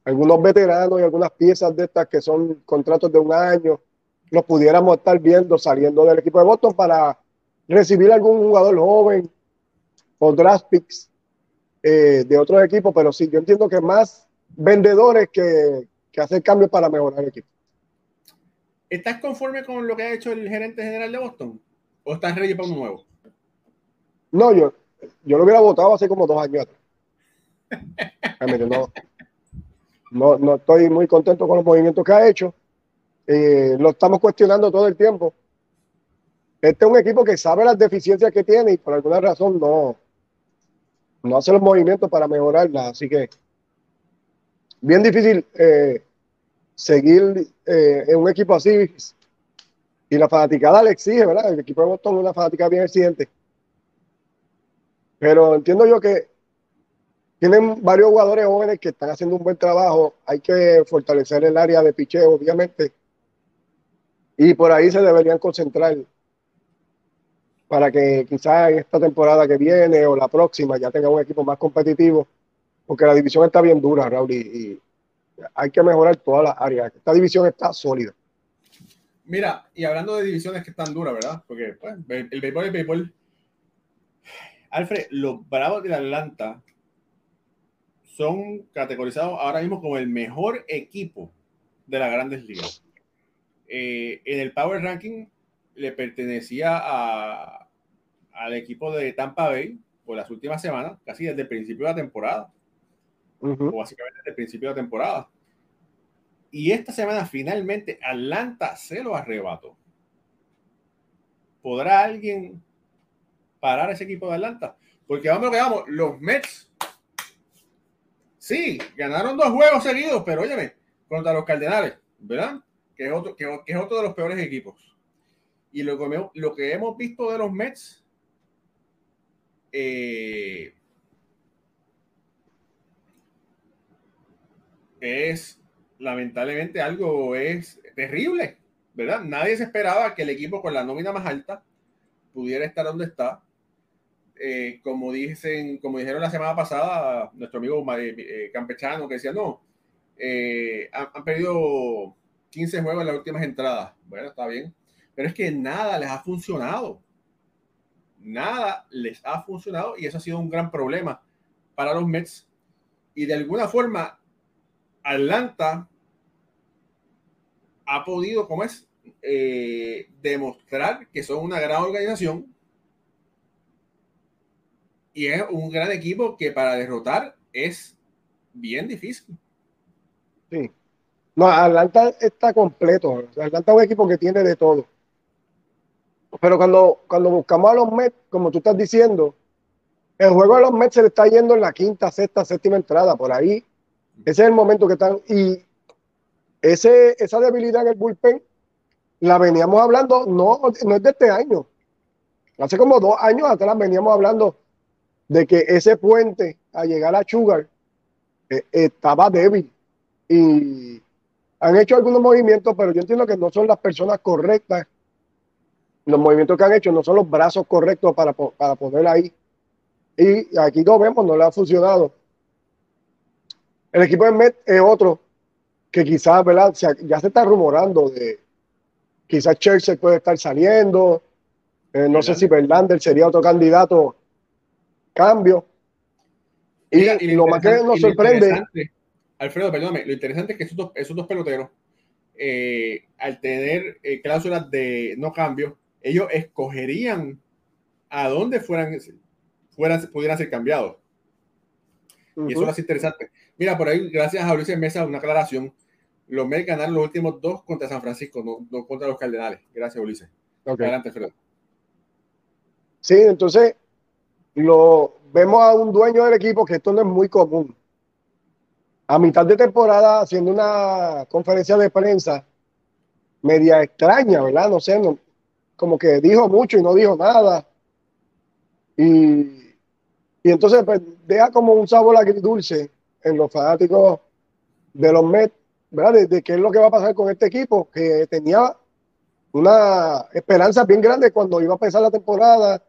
Speaker 2: algunos veteranos y algunas piezas de estas que son contratos de un año, los pudiéramos estar viendo saliendo del equipo de Boston para recibir algún jugador joven o draft picks eh, de otros equipos, pero sí, yo entiendo que más vendedores que, que hacer cambios para mejorar el equipo.
Speaker 1: ¿Estás conforme con lo que ha hecho el gerente general de Boston? ¿O estás ready para un nuevo?
Speaker 2: No, yo, yo lo hubiera votado hace como dos años no, no, no estoy muy contento con los movimientos que ha hecho. Eh, lo estamos cuestionando todo el tiempo. Este es un equipo que sabe las deficiencias que tiene y por alguna razón no, no hace los movimientos para mejorarlas. Así que bien difícil eh, seguir eh, en un equipo así. Y la fanaticada le exige, ¿verdad? El equipo de Boston es una fanaticada bien exigente. Pero entiendo yo que tienen varios jugadores jóvenes que están haciendo un buen trabajo. Hay que fortalecer el área de picheo, obviamente. Y por ahí se deberían concentrar para que quizás esta temporada que viene o la próxima ya tenga un equipo más competitivo, porque la división está bien dura, Raúl, y, hay que mejorar todas las áreas. Esta división está sólida.
Speaker 1: Mira, y hablando de divisiones que están duras, ¿verdad? Porque pues, el béisbol, el béisbol. Alfred, los Bravos de Atlanta son categorizados ahora mismo como el mejor equipo de las grandes ligas. Eh, en el Power Ranking le pertenecía a, al equipo de Tampa Bay por las últimas semanas, casi desde el principio de la temporada, o básicamente desde el principio de la temporada. Y esta semana finalmente Atlanta se lo arrebató. ¿Podrá alguien parar ese equipo de Atlanta? Porque vamos que vamos, los Mets Sí, ganaron dos juegos seguidos, pero óyeme, contra los Cardenales, ¿verdad? Que es otro, que, es otro de los peores equipos. Y lo que, lo que hemos visto de los Mets eh, es lamentablemente algo es terrible, ¿verdad? Nadie se esperaba que el equipo con la nómina más alta pudiera estar donde está eh, como dicen, como dijeron la semana pasada, nuestro amigo eh, campechano que decía, no, eh, han, perdido 15 juegos en las últimas entradas. Bueno, está bien, pero es que nada les ha funcionado. Nada les ha funcionado y eso ha sido un gran problema para los Mets. Y de alguna forma, Atlanta ha podido, como es, demostrar que son una gran organización y es un gran equipo que para derrotar es bien difícil.
Speaker 2: Sí. No, Atlanta está completo. Atlanta es un equipo que tiene de todo. Pero cuando, cuando buscamos a los Mets, como tú estás diciendo, el juego de los Mets se le está yendo en la quinta, sexta, séptima entrada, por ahí. Ese es el momento que están. Y ese, esa debilidad en el bullpen la veníamos hablando, no, no es de este año. Hace como dos años atrás veníamos hablando de que ese puente a llegar a Sugar eh, estaba débil. Y han hecho algunos movimientos, pero yo entiendo que no son las personas correctas. Los movimientos que han hecho no son los brazos correctos para, para poner ahí. Y aquí lo vemos, no le ha funcionado. El equipo de Met es otro que quizás, ¿verdad? ya se está rumorando de quizás Chelsea puede estar saliendo. Eh, no sé si Verlander sería otro candidato. Cambio. Y, lo, más que nos sorprende.
Speaker 1: Alfredo, perdóname, lo interesante es que esos dos, esos dos peloteros, eh, al tener eh, cláusulas de no cambio, ellos escogerían a dónde fueran, fueran pudieran ser cambiados. Y eso es interesante. Mira, por ahí, gracias a Luis Mesa, una aclaración. Los Mets ganaron los últimos dos contra San Francisco, no, contra los Cardenales. Gracias, Ulises. Adelante, Alfredo.
Speaker 2: Sí, entonces lo vemos a un dueño del equipo que esto no es muy común. A mitad de temporada, haciendo una conferencia de prensa media extraña, ¿verdad? No sé, como que dijo mucho y no dijo nada. Y, y entonces pues, deja como un sabor agridulce en los fanáticos de los Mets, ¿verdad? De, qué es lo que va a pasar con este equipo, que tenía una esperanza bien grande cuando iba a empezar la temporada.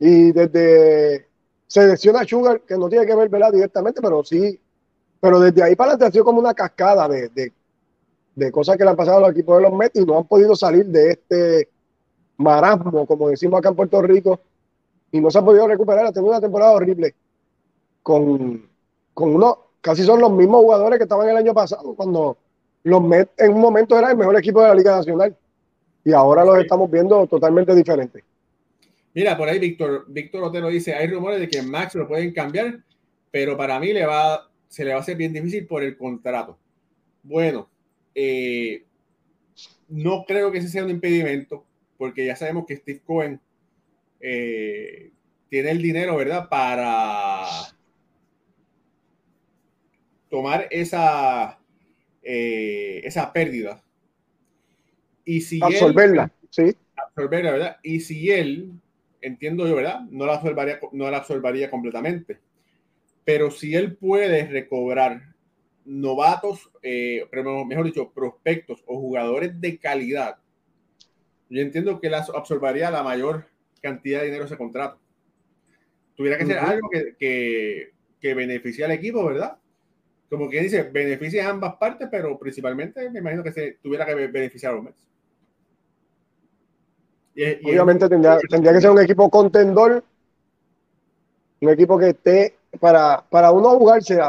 Speaker 2: Y desde selecciona Sugar, que no tiene que ver ¿verdad? directamente, pero sí, pero desde ahí para adelante ha sido como una cascada de, de, cosas que le han pasado a los equipos de los Mets y no han podido salir de este marasmo, como decimos acá en Puerto Rico, y no se ha podido recuperar. Ha tenido una temporada horrible con, con uno, casi son los mismos jugadores que estaban el año pasado, cuando los Mets en un momento era el mejor equipo de la Liga Nacional y ahora los estamos viendo totalmente diferentes.
Speaker 1: Mira, por ahí Víctor, Víctor Otero dice, hay rumores de que Max lo pueden cambiar, pero para mí le va, se le va a hacer bien difícil por el contrato. Bueno, eh, no creo que ese sea un impedimento, porque ya sabemos que Steve Cohen eh, tiene el dinero, ¿verdad? Para tomar esa, eh, esa pérdida.
Speaker 2: Y si absorberla, sí.
Speaker 1: Absorberla, ¿verdad? Y si él entiendo yo, ¿verdad? No la absorbaría, no la absorbaría completamente. Pero si él puede recobrar novatos, eh, mejor dicho, prospectos o jugadores de calidad, yo entiendo que la absorbaría la mayor cantidad de dinero ese contrato. Tuviera que ser algo que, que, que beneficie al equipo, ¿verdad? Como quien dice, beneficia a ambas partes, pero principalmente me imagino que se tuviera que beneficiar a los Mets.
Speaker 2: Obviamente tendría, tendría, que ser un equipo contendor, un equipo que esté para, para uno jugarse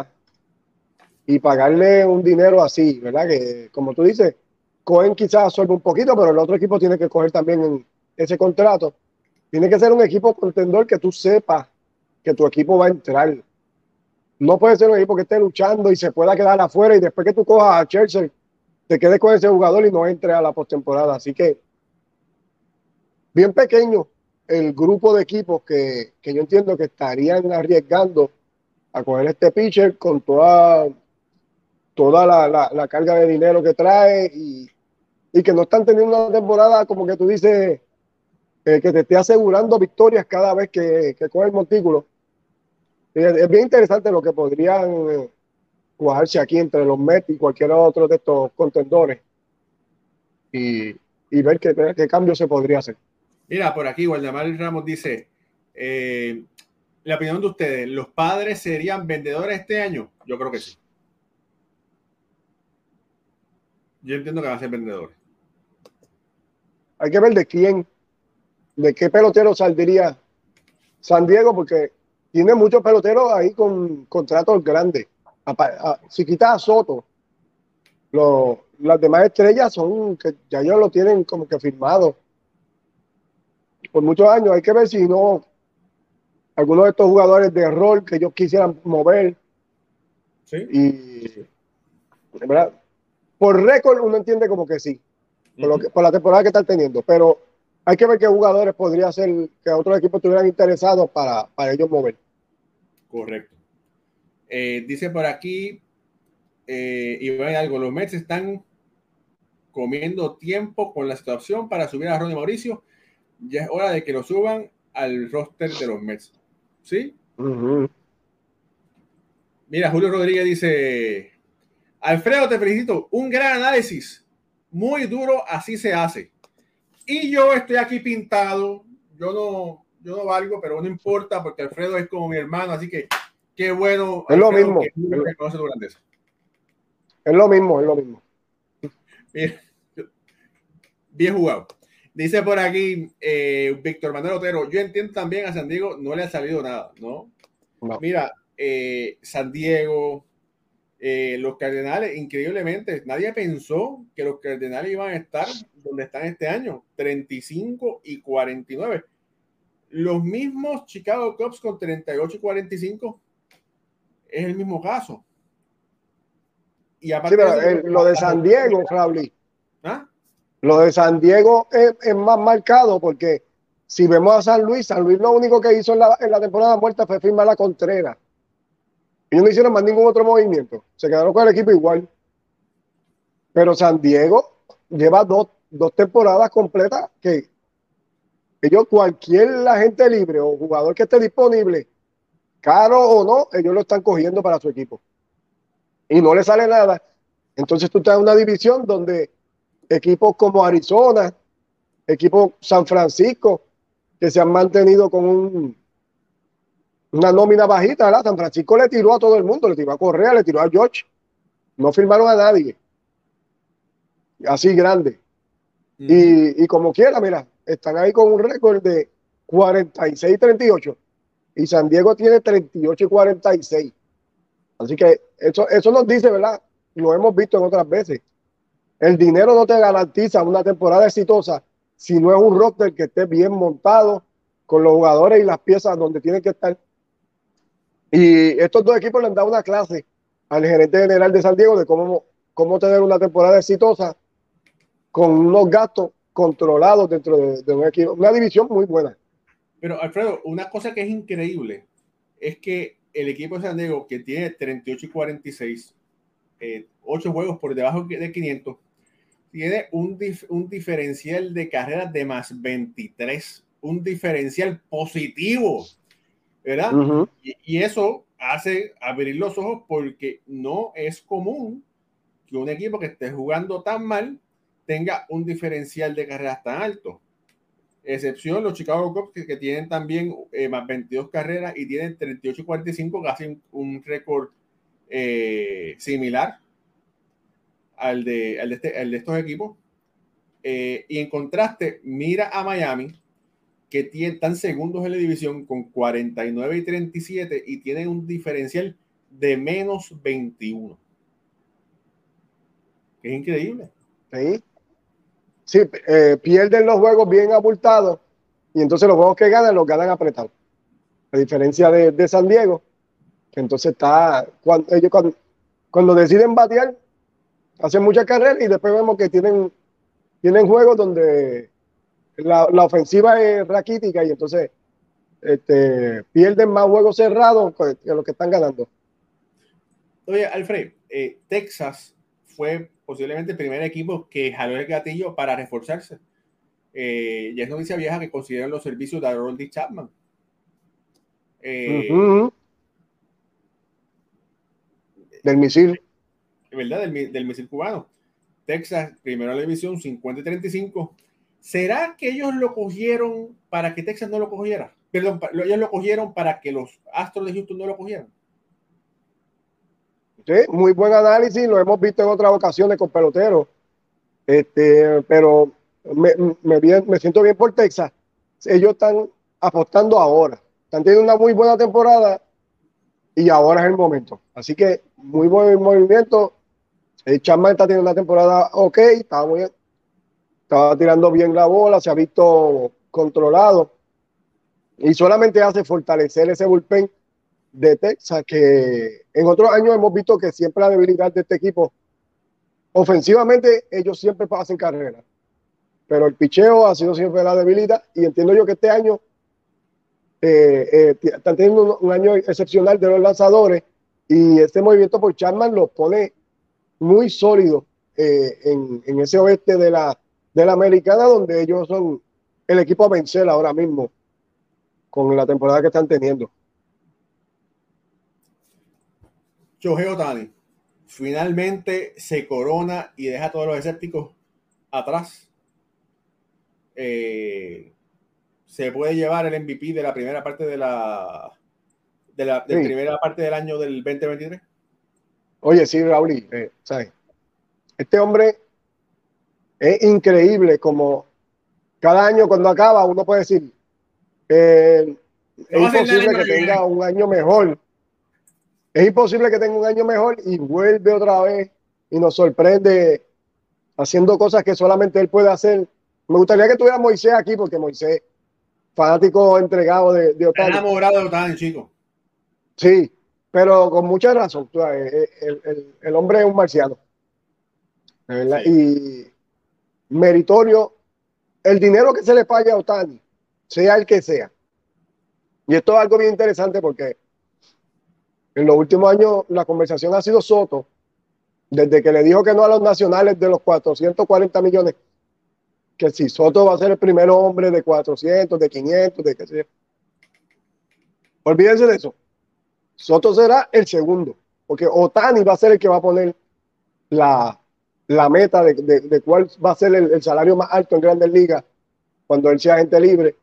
Speaker 2: y pagarle un dinero así, ¿verdad? Que como tú dices, Cohen quizás absorbe un poquito, pero el otro equipo tiene que coger también en ese contrato. Tiene que ser un equipo contendor que tú sepas que tu equipo va a entrar. No puede ser un equipo que esté luchando y se pueda quedar afuera y después que tú cojas a Chelsea, te quedes con ese jugador y no entre a la postemporada. Así que bien pequeño el grupo de equipos que, yo entiendo que estarían arriesgando a coger este pitcher con toda, toda la, carga de dinero que trae y, que no están teniendo una temporada como que tú dices eh, que te esté asegurando victorias cada vez que, que coge el montículo. Es, bien interesante lo que podrían eh, jugarse aquí entre los Mets y cualquier otro de estos contendores y, ver qué, qué cambio se podría hacer.
Speaker 1: Mira, por aquí, Waldemar Ramos dice, eh, la opinión de ustedes, ¿los padres serían vendedores este año? Yo creo que sí. Yo entiendo que van a ser vendedores.
Speaker 2: Hay que ver de quién, de qué pelotero saldría San Diego, porque tiene muchos peloteros ahí con contratos grandes. Si quitas a Soto, las demás estrellas son que ya ellos lo tienen como que firmado por muchos años. Hay que ver si no algunos de estos jugadores de rol que ellos quisieran mover. Sí. Y, ¿verdad? Por récord uno entiende como que sí, por, lo que, por la temporada que están teniendo, pero hay que ver qué jugadores podría ser que otros equipos estuvieran interesados para, para ellos mover.
Speaker 1: Correcto. Eh, dice por aquí, eh, y ve algo, los Mets están comiendo tiempo con la situación para subir a Ronnie Mauricio. Ya es hora de que lo suban al roster de los Mets. ¿Sí? Mira, Julio Rodríguez dice, Alfredo, te felicito, un gran análisis, muy duro, así se hace. Y yo estoy aquí pintado, yo no, yo no valgo, pero no importa porque Alfredo es como mi hermano, así que qué bueno.
Speaker 2: Es lo mismo. Es lo mismo, es lo mismo.
Speaker 1: Bien, bien jugado. Dice por aquí eh, Víctor Manuel Otero, yo entiendo también a San Diego no le ha salido nada, ¿no? Mira, eh, San Diego, eh, los Cardenales, increíblemente, nadie pensó que los Cardenales iban a estar donde están este año, 35 y 49. Los mismos Chicago Cubs con 38 y 45 es el mismo caso.
Speaker 2: Y aparte lo de San Diego, Flauli. ¿Ah? Lo de San Diego es, más marcado porque si vemos a San Luis, San Luis lo único que hizo en la, en la temporada muerta fue firmar la Contreras. Y no hicieron más ningún otro movimiento. Se quedaron con el equipo igual. Pero San Diego lleva dos, dos temporadas completas que ellos, cualquier agente libre o jugador que esté disponible, caro o no, ellos lo están cogiendo para su equipo. Y no le sale nada. Entonces tú estás en una división donde equipos como Arizona, equipos San Francisco, que se han mantenido con un, una nómina bajita, ¿verdad? San Francisco le tiró a todo el mundo, le tiró a Correa, le tiró a George. No firmaron a nadie. Así grande. y, y, como quiera, mira, están ahí con un récord de 46-38 y San Diego tiene 38 y 46. Así que eso, eso nos dice, ¿verdad? Lo hemos visto en otras veces. El dinero no te garantiza una temporada exitosa si no es un roster que esté bien montado con los jugadores y las piezas donde tienen que estar. Y estos dos equipos le han dado una clase al gerente general de San Diego de cómo, cómo tener una temporada exitosa con unos gastos controlados dentro de, un equipo, una división muy buena.
Speaker 1: Pero Alfredo, una cosa que es increíble es que el equipo de San Diego, que tiene 38 y 46, eh, 8 juegos por debajo de 500, tiene un, un diferencial de carreras de más 23, un diferencial positivo ¿verdad? y, eso hace abrir los ojos porque no es común que un equipo que esté jugando tan mal tenga un diferencial de carreras tan alto. Excepción los Chicago Cubs que, tienen también eh, más 22 carreras y tienen 38 y 45, casi un, récord eh, similar al de, al de, este, estos equipos. Eh, y en contraste, mira a Miami, que tienen, están segundos en la división con 49 y 37 y tienen un diferencial de menos 21. Es increíble.
Speaker 2: Sí, sí eh, pierden los juegos bien abultados y entonces los juegos que ganan los ganan apretados. A diferencia de, San Diego, que entonces está, cuando, ellos cuando, cuando deciden batear, hacen muchas carreras y después vemos que tienen, tienen juegos donde la, ofensiva es raquítica y entonces este, pierden más juegos cerrados que los que están ganando.
Speaker 1: Oye, Alfred, eh, Texas fue posiblemente el primer equipo que jaló el gatillo para reforzarse. Eh, ya es noticia vieja que consideran los servicios de Harold Chapman.
Speaker 2: Eh, del misil.
Speaker 1: ¿Verdad? Del, del, misil cubano. Texas, primero la división, 50 y 35. ¿Será que ellos lo cogieron para que Texas no lo cogiera? Perdón, ellos lo cogieron para que los Astros de Houston no lo cogieran.
Speaker 2: Sí, muy buen análisis, lo hemos visto en otras ocasiones con peloteros. Este, pero me, me, siento bien por Texas. Ellos están apostando ahora. Están teniendo una muy buena temporada y ahora es el momento. Así que muy buen movimiento. El Chapman está teniendo una temporada ok, está muy, estaba tirando bien la bola, se ha visto controlado. Y solamente hace fortalecer ese bullpen de Texas que en otros años hemos visto que siempre la debilidad de este equipo ofensivamente ellos siempre hacen carrera, pero el picheo ha sido siempre la debilidad y entiendo yo que este año eh, eh, están teniendo un, año excepcional de los lanzadores y este movimiento por Chapman los pone muy sólidos eh, en, en, ese oeste de la, de la americana donde ellos son el equipo a vencer ahora mismo con la temporada que están teniendo.
Speaker 1: Shohei Otani finalmente se corona y deja a todos los escépticos atrás. Eh, se puede llevar el MVP de la primera parte de la de la, primera parte del año del 2023.
Speaker 2: Oye, sí, Raúl, eh, este hombre es increíble como cada año cuando acaba uno puede decir eh, es imposible que tenga un año mejor es imposible que tenga un año mejor y vuelve otra vez y nos sorprende haciendo cosas que solamente él puede hacer. Me gustaría que tuviera Moisés aquí porque Moisés, fanático entregado de, de
Speaker 1: Otani. enamorado de Otani, chico.
Speaker 2: Sí, pero con mucha razón. El, hombre es un marciano. Y meritorio, el dinero que se le pague a Otani, sea el que sea. Y esto es algo bien interesante porque en los últimos años la conversación ha sido Soto, desde que le dijo que no a los nacionales de los 440 millones, que si Soto va a ser el primer hombre de 400, de 500, de qué sé Olvídense de eso. Soto será el segundo, porque Otani va a ser el que va a poner la, meta de, cuál va a ser el, salario más alto en Grandes Ligas cuando él sea gente libre.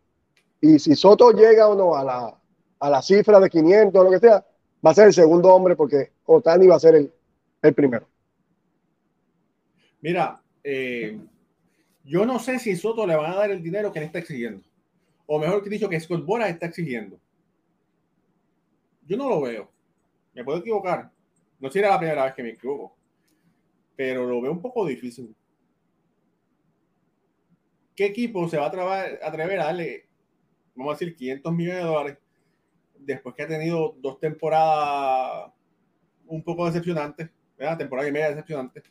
Speaker 2: Y si Soto llega o no a la, a la cifra de 500 o lo que sea, va a ser el segundo hombre porque Otani va a ser el, primero.
Speaker 1: Mira, eh, yo no sé si Soto le van a dar el dinero que le está exigiendo. O mejor que dicho, que Scott Boras está exigiendo. Yo no lo veo. Me puedo equivocar. No será la primera vez que me equivoco. Pero lo veo un poco difícil. ¿Qué equipo se va a atrever a darle, vamos a decir, 500 millones de dólares después que ha tenido dos temporadas un poco decepcionantes, ¿verdad? temporada y media decepcionantes.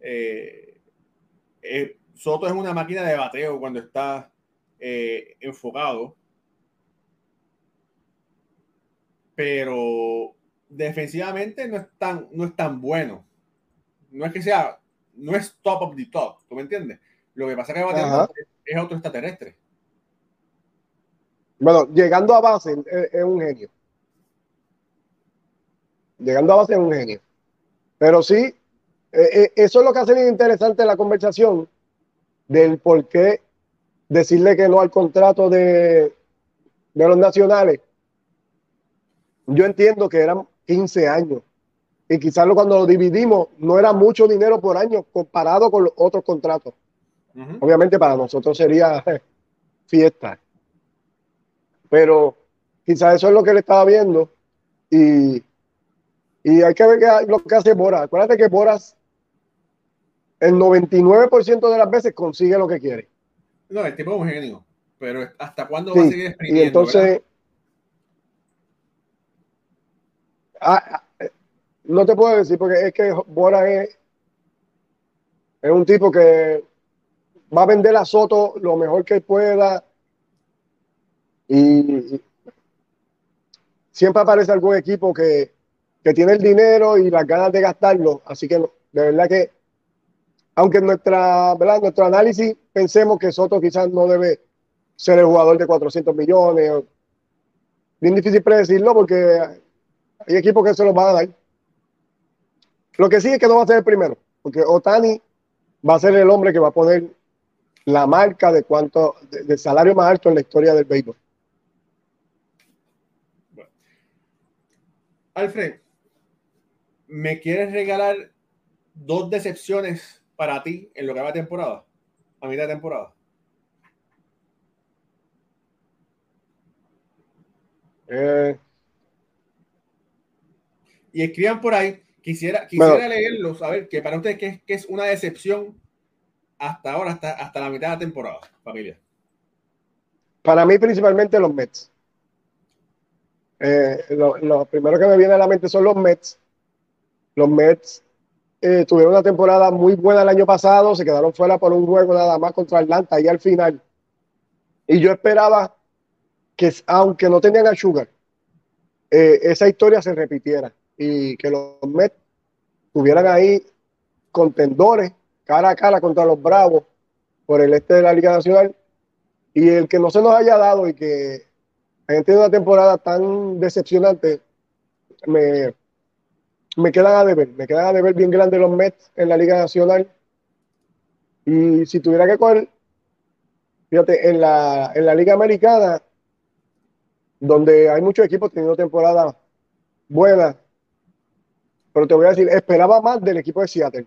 Speaker 1: Eh, eh, Soto es una máquina de bateo cuando está eh, enfocado, pero defensivamente no es tan, no es tan bueno. No es que sea, no es top of the top, ¿tú me entiendes? Lo que pasa es que es, es otro extraterrestre.
Speaker 2: Bueno, llegando a base es, un genio. Llegando a base es un genio. Pero sí, eh, eh, eso es lo que hace interesante la conversación del por qué decirle que no al contrato de, de los nacionales. Yo entiendo que eran 15 años y quizás cuando lo dividimos no era mucho dinero por año comparado con los otros contratos. Obviamente para nosotros sería fiesta pero quizás eso es lo que él estaba viendo y, y hay que ver lo que hace Boras. Acuérdate que Boras el 99% de las veces consigue lo que quiere.
Speaker 1: No, el tipo es un genio, pero ¿hasta cuándo va a seguir exprimiendo?
Speaker 2: Y entonces, ah, no te puedo decir porque es que Boras es, un tipo que va a vender a Soto lo mejor que pueda y siempre aparece algún equipo que, tiene el dinero y las ganas de gastarlo. Así que de verdad que, aunque en nuestra, ¿verdad? nuestro análisis pensemos que Soto quizás no debe ser el jugador de 400 millones, bien difícil predecirlo porque hay equipos que se los van a dar. Lo que sí es que no va a ser el primero, porque Otani va a ser el hombre que va a poner la marca de cuánto, de salario más alto en la historia del béisbol.
Speaker 1: Alfred, ¿me quieres regalar dos decepciones para ti en lo que va de temporada? A mitad de temporada. Eh. Y escriban por ahí. Quisiera, quisiera leerlos, a ver, que para ustedes ¿qué, es una decepción hasta ahora, hasta, hasta la mitad de la temporada, familia.
Speaker 2: Para mí, principalmente los Mets. Eh, lo, primero que me viene a la mente son los Mets. Los Mets eh, tuvieron una temporada muy buena el año pasado, se quedaron fuera por un juego nada más contra Atlanta y al final. Y yo esperaba que, aunque no tenían a Sugar, eh, esa historia se repitiera y que los Mets tuvieran ahí contendores cara a cara contra los Bravos por el este de la Liga Nacional y el que no se nos haya dado y que hayan tenido una temporada tan decepcionante me, me quedan a deber, me quedan a deber bien grande los Mets en la Liga Nacional. Y si tuviera que coger, fíjate, en la, en la Liga Americana, donde hay muchos equipos teniendo temporada buena, pero te voy a decir, esperaba más del equipo de Seattle.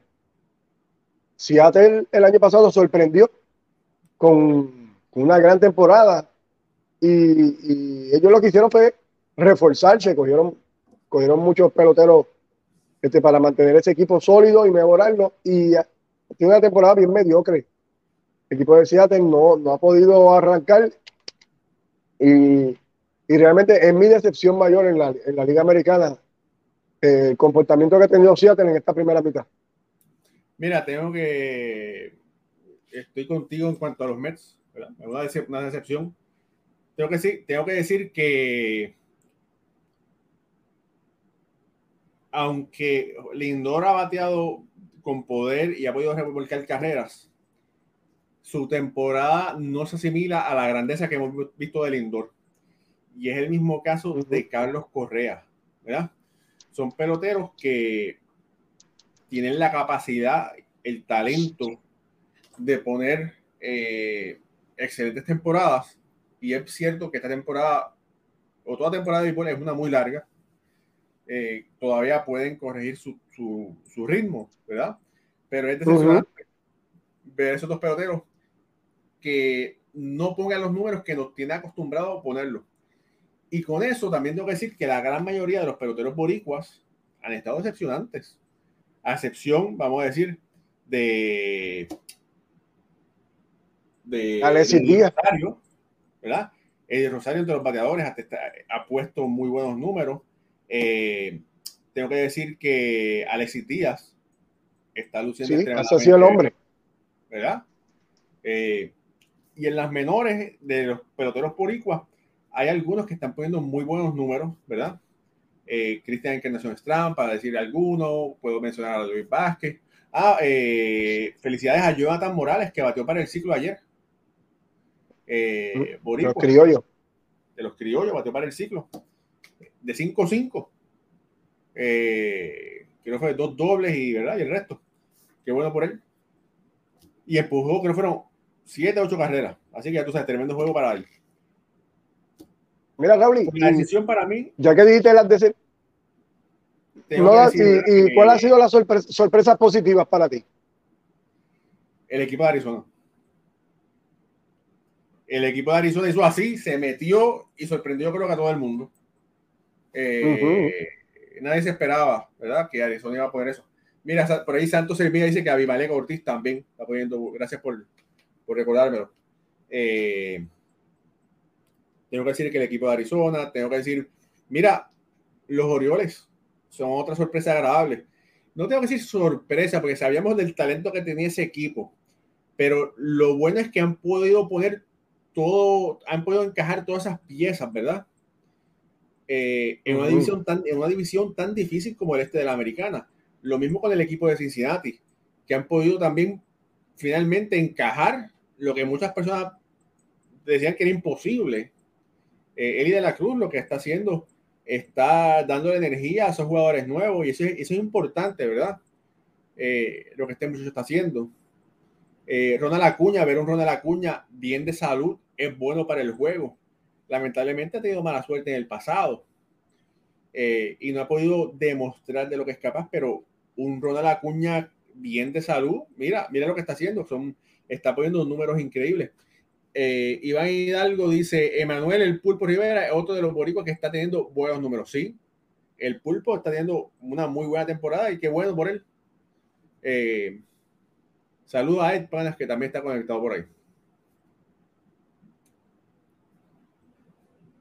Speaker 2: Seattle el año pasado sorprendió con, una gran temporada y, ellos lo que hicieron fue reforzarse, cogieron, cogieron muchos peloteros este, para mantener ese equipo sólido y mejorarlo. Y tiene una temporada bien mediocre. El equipo de Seattle no, no ha podido arrancar. Y, y, realmente es mi decepción mayor en la, en la Liga Americana el comportamiento que ha tenido Seattle en esta primera mitad.
Speaker 1: Mira, tengo que. Estoy contigo en cuanto a los Mets. Una, una decepción. Tengo que, sí, tengo que decir que aunque Lindor ha bateado con poder y ha podido revolcar carreras, su temporada no se asimila a la grandeza que hemos visto de Lindor. Y es el mismo caso de Carlos Correa, ¿verdad? Son peloteros que tienen la capacidad, el talento de poner eh, excelentes temporadas. Y es cierto que esta temporada, o toda temporada de béisbol es una muy larga, eh, todavía pueden corregir su, su, ritmo, ¿verdad? Pero es decepcionante ver esos dos peloteros que no pongan los números que nos tiene acostumbrado a ponerlos. Y con eso también tengo que decir que la gran mayoría de los peloteros boricuas han estado decepcionantes. A excepción, vamos a decir, de. de.
Speaker 2: Alexis Díaz.
Speaker 1: Rosario, ¿verdad? El Rosario entre los bateadores ha puesto muy buenos números. Eh, tengo que decir que Alexis Díaz está luciendo
Speaker 2: sí, así el hombre.
Speaker 1: ¿Verdad? Eh, y en las menores de los peloteros poricuas hay algunos que están poniendo muy buenos números, ¿verdad? Eh, Cristian Encarnación Strand, para decir alguno, puedo mencionar a Luis Vázquez. Ah, eh, felicidades a Jonathan Morales, que batió para el ciclo ayer.
Speaker 2: Eh, los criollos.
Speaker 1: De los criollos, batió para el ciclo de 5-5. Eh, creo que fue dos dobles y, ¿verdad? y el resto. Qué bueno por él. Y empujó, creo que fueron 7 8 carreras. Así que ya tú sabes, tremendo juego para él.
Speaker 2: Mira, Raúl.
Speaker 1: La decisión para mí.
Speaker 2: Ya que dijiste las de y, cuál ha sido las sorpresas positivas para ti?
Speaker 1: El equipo de Arizona. El equipo de Arizona hizo así, se metió y sorprendió creo que a todo el mundo. Eh, nadie se esperaba, ¿verdad? Que Arizona iba a poner eso. Mira, por ahí Santos Hermida dice que Abimelec Ortiz también está poniendo. Gracias por, por recordármelo. Eh, tengo que decir que el equipo de Arizona, tengo que decir, mira, los Orioles son otra sorpresa agradable. No tengo que decir sorpresa, porque sabíamos del talento que tenía ese equipo, pero lo bueno es que han podido poner todo, han podido encajar todas esas piezas, ¿verdad? Eh, en, una división tan, en una división tan difícil como el este de la americana. Lo mismo con el equipo de Cincinnati, que han podido también finalmente encajar lo que muchas personas decían que era imposible. Eh, Eli de la Cruz lo que está haciendo está dando energía a esos jugadores nuevos y eso, es importante, ¿verdad? Eh, lo que este muchacho está haciendo. Eh, Ronald Acuña, ver un Ronald Acuña bien de salud es bueno para el juego lamentablemente ha tenido mala suerte en el pasado eh, y no ha podido demostrar de lo que es capaz, pero un Ronald Acuña bien de salud, mira, mira lo que está haciendo, son, está poniendo números increíbles. Eh, Iván Hidalgo dice, Emanuel el Pulpo Rivera, otro de los boricuas que está teniendo buenos números. Sí, el Pulpo está teniendo una muy buena temporada y qué bueno por él. Eh, saluda a Ed Panas, que también está conectado por ahí.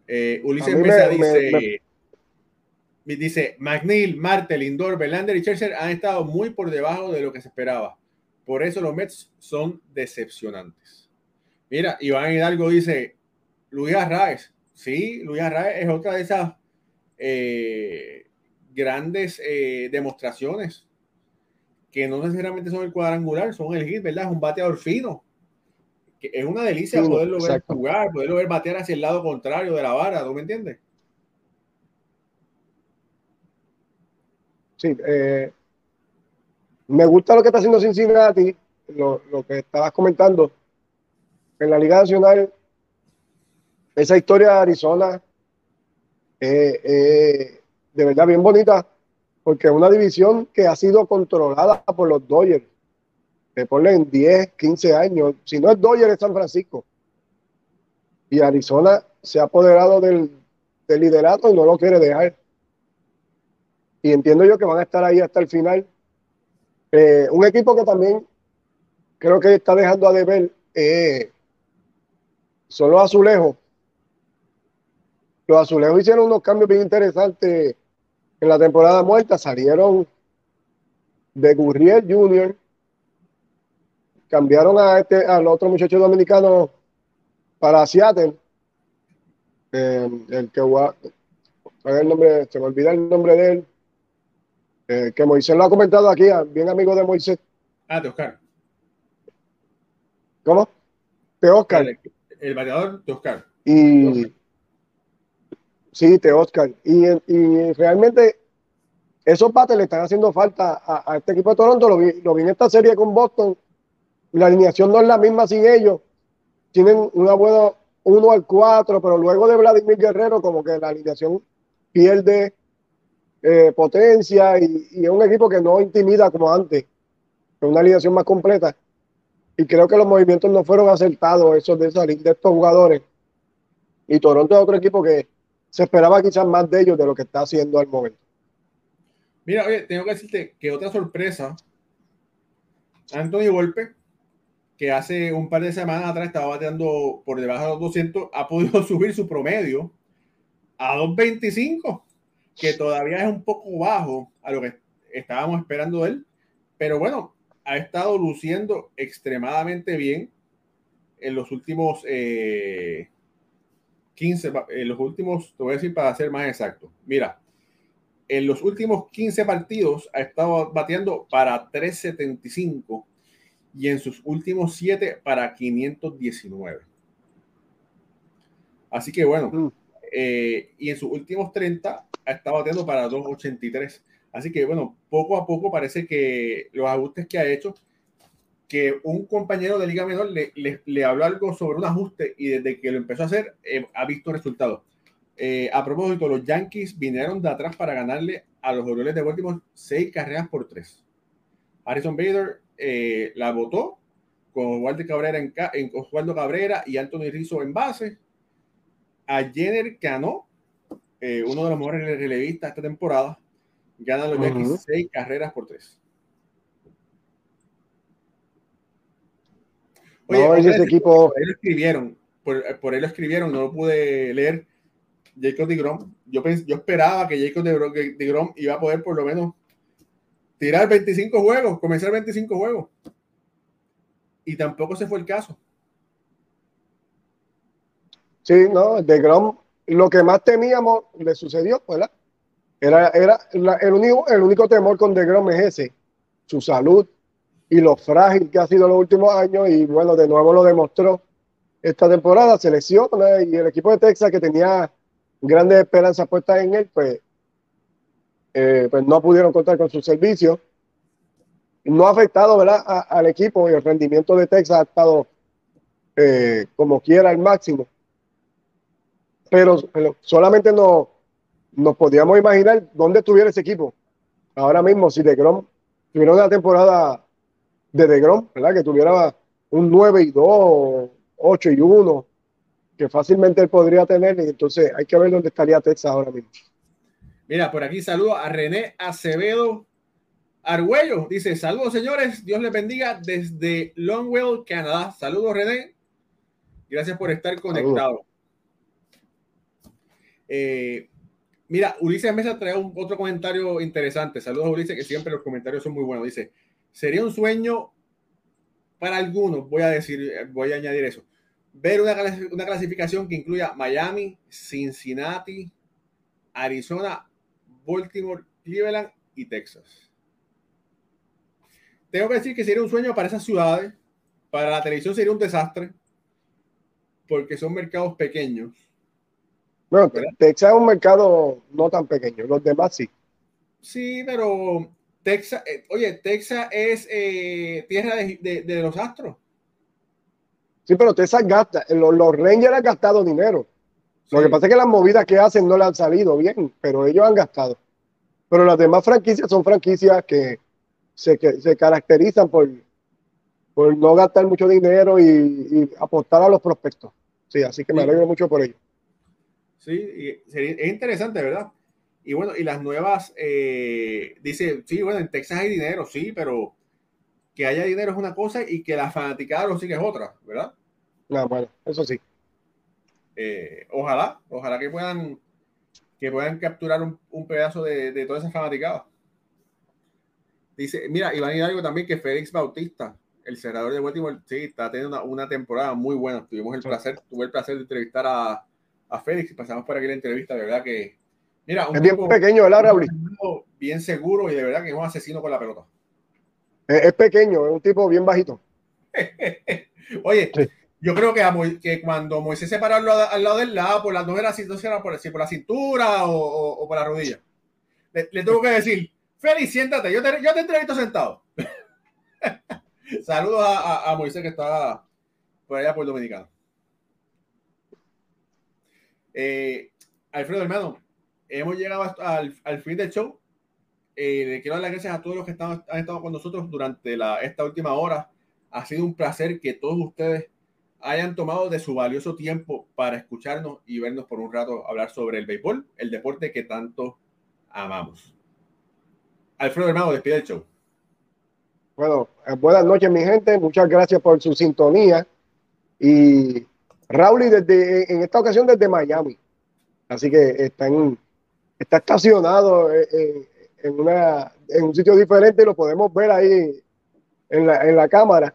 Speaker 1: Eh, Ulises Mesa dice. dice, McNeil, Martel, Lindor, Belander y Scherzer han estado muy por debajo de lo que se esperaba. Por eso los Mets son decepcionantes. Mira, Iván Hidalgo dice, Luis Arraez. Sí, Luis Arraez es otra de esas eh, grandes eh, demostraciones que no necesariamente son el cuadrangular, son el hit, ¿verdad? Es un bateador fino. Que es una delicia poderlo ver jugar, poderlo ver batear hacia el lado contrario de la vara, ¿tú me entiendes?
Speaker 2: Sí, eh, me gusta lo que está haciendo Cincinnati, lo, lo que estabas comentando. En la Liga Nacional, esa historia de Arizona, eh, de verdad bien bonita, porque es una división que ha sido controlada por los Dodgers. Que ponen 10, 15 años. Si no es Dodgers, es San Francisco. Y Arizona se ha apoderado del, del liderato y no lo quiere dejar. Y entiendo yo que van a estar ahí hasta el final. Eh, un equipo que también creo que está dejando a deber eh, son los azulejos los azulejos hicieron unos cambios bien interesantes en la temporada muerta. Salieron de Gurriel Jr., cambiaron a este, al otro muchacho dominicano para Seattle. Eh, el que el nombre, se me olvida el nombre de él. Eh, que Moisés lo ha comentado aquí, bien amigo de Moisés.
Speaker 1: Ah, de Oscar.
Speaker 2: ¿Cómo? De Oscar.
Speaker 1: El variador de Oscar.
Speaker 2: Y, Sí, te Oscar. Y, y realmente esos bates le están haciendo falta a, este equipo de Toronto. Lo vi, lo vi, en esta serie con Boston. La alineación no es la misma sin ellos. Tienen una buena 1 al 4, pero luego de Vladimir Guerrero, como que la alineación pierde eh, potencia y, y, es un equipo que no intimida como antes. Es una alineación más completa. Y creo que los movimientos no fueron acertados, esos de, de estos jugadores. Y Toronto es otro equipo que se esperaba quizás más de ellos de lo que está haciendo al momento.
Speaker 1: Mira, oye, tengo que decirte que otra sorpresa, Anthony Golpe, que hace un par de semanas atrás estaba bateando por debajo de los 200, ha podido subir su promedio a 225, que todavía es un poco bajo a lo que estábamos esperando de él, pero bueno, ha estado luciendo extremadamente bien en los últimos eh, 15, en los últimos, te voy a decir para ser más exacto. Mira, en los últimos 15 partidos ha estado bateando para 375 y en sus últimos 7 para 519. Así que bueno, mm. eh, y en sus últimos 30 ha estado bateando para 283. Así que bueno, poco a poco parece que los ajustes que ha hecho que un compañero de Liga Menor le, le, habló algo sobre un ajuste y desde que lo empezó a hacer eh, ha visto resultados. Eh, a propósito, los Yankees vinieron de atrás para ganarle a los Orioles de Baltimore seis carreras por tres. Harrison Bader eh, la votó con Walter Cabrera en, en, Osvaldo Cabrera y Anthony Rizzo en base. A Jenner ganó, uno de los mejores relevistas esta temporada, ganan los Yankees seis carreras por tres.
Speaker 2: Oye, ese equipo.
Speaker 1: Por él escribieron, por, por, él lo escribieron, no lo pude leer. Jacob de Grom. Yo, yo esperaba que Jacob de Grom iba a poder por lo menos tirar 25 juegos, comenzar 25 juegos. Y tampoco se fue el caso.
Speaker 2: Sí, no, de Grom, lo que más temíamos le sucedió, ¿verdad? Era, era el, único, el único temor con De Grom es ese, su salud, y lo frágil que ha sido los últimos años y bueno, de nuevo lo demostró esta temporada, se y el equipo de Texas que tenía grandes esperanzas puestas en él, pues, eh, pues no pudieron contar con su servicio. No ha afectado ¿verdad? al equipo y el rendimiento de Texas ha estado eh, como quiera al máximo. Pero, solamente no, nos podíamos imaginar dónde estuviera ese equipo. Ahora mismo, si de Grom tuviera una temporada de DeGrom, ¿verdad? Que tuviera un 9 y 2, 8 y 1, que fácilmente él podría tener, y entonces hay que ver dónde estaría Texas ahora mismo.
Speaker 1: Mira, por aquí saludo a René Acevedo Argüello. Dice, saludos señores, Dios les bendiga desde Longwell, Canadá. Saludos René. Gracias por estar conectado. Eh, Mira, Ulises Mesa trae un, otro comentario interesante. Saludos a Ulises, que siempre los comentarios son muy buenos. Dice, sería un sueño para algunos, voy a decir, voy a añadir eso, ver una, una clasificación que incluya Miami, Cincinnati, Arizona, Baltimore, Cleveland y Texas. Tengo que decir que sería un sueño para esas ciudades. Para la televisión sería un desastre porque son mercados pequeños
Speaker 2: bueno, Texas es un mercado no tan pequeño, los demás sí.
Speaker 1: Sí, pero Texas, eh, oye, Texas es eh, tierra de, los astros.
Speaker 2: Sí, pero Texas gasta, los, los Rangers han gastado dinero. Lo que pasa es que las movidas que hacen no le han salido bien, pero ellos han gastado. Pero las demás franquicias son franquicias que se, se caracterizan por, por no gastar mucho dinero y, y apostar a los prospectos. Sí, así que me alegro mucho por ello.
Speaker 1: Sí, es interesante, ¿verdad? Y bueno, y las nuevas, eh, dice, sí, bueno, en Texas hay dinero, sí, pero que haya dinero es una cosa y que la fanaticada lo sigue es otra, ¿verdad?
Speaker 2: No, bueno, eso sí.
Speaker 1: Eh, ojalá, ojalá que puedan, que puedan capturar un, pedazo de, de, toda esa fanaticada. Dice, mira, Iván algo también que Félix Bautista, el cerrador de Baltimore, sí, está teniendo una, temporada muy buena. Tuvimos el placer, tuve el placer de entrevistar a, a Félix y pasamos por aquí la entrevista, de verdad que.
Speaker 2: Mira, un es bien pequeño, ¿verdad, Raúl?
Speaker 1: Bien seguro y de verdad que es un asesino con la pelota.
Speaker 2: Es, pequeño, es un tipo bien bajito.
Speaker 1: Oye, yo creo que, que, cuando Moisés se paró al lado, del lado, por las dos era, era por, por la cintura o, por la rodilla. Le, le, tengo que decir, Félix, siéntate, yo te, yo te entrevisto sentado. Saludos a, a Moisés que está por allá por Dominicano. Eh, Alfredo, hermano, hemos llegado al, al fin del show. Eh, le quiero dar las gracias a todos los que están, han estado con nosotros durante esta última hora. Ha sido un placer que todos ustedes hayan tomado de su valioso tiempo para escucharnos y vernos por un rato hablar sobre el béisbol, el deporte que tanto amamos. Alfredo, hermano, despide el show.
Speaker 2: Bueno, eh, buenas noches, mi gente. Muchas gracias por su sintonía. Y Raúl desde, en esta ocasión desde Miami. Así que está, está estacionado en, una, en un sitio diferente, lo podemos ver ahí en la, en la cámara.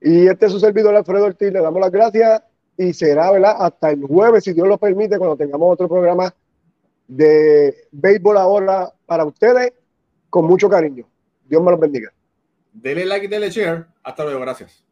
Speaker 2: Y este es su servidor Alfredo Ortiz, le damos las gracias y será hasta el jueves, si Dios lo permite, cuando tengamos otro programa de béisbol ahora para ustedes, con mucho cariño. Dios me los bendiga.
Speaker 1: Dele like y dele share. Hasta luego, gracias.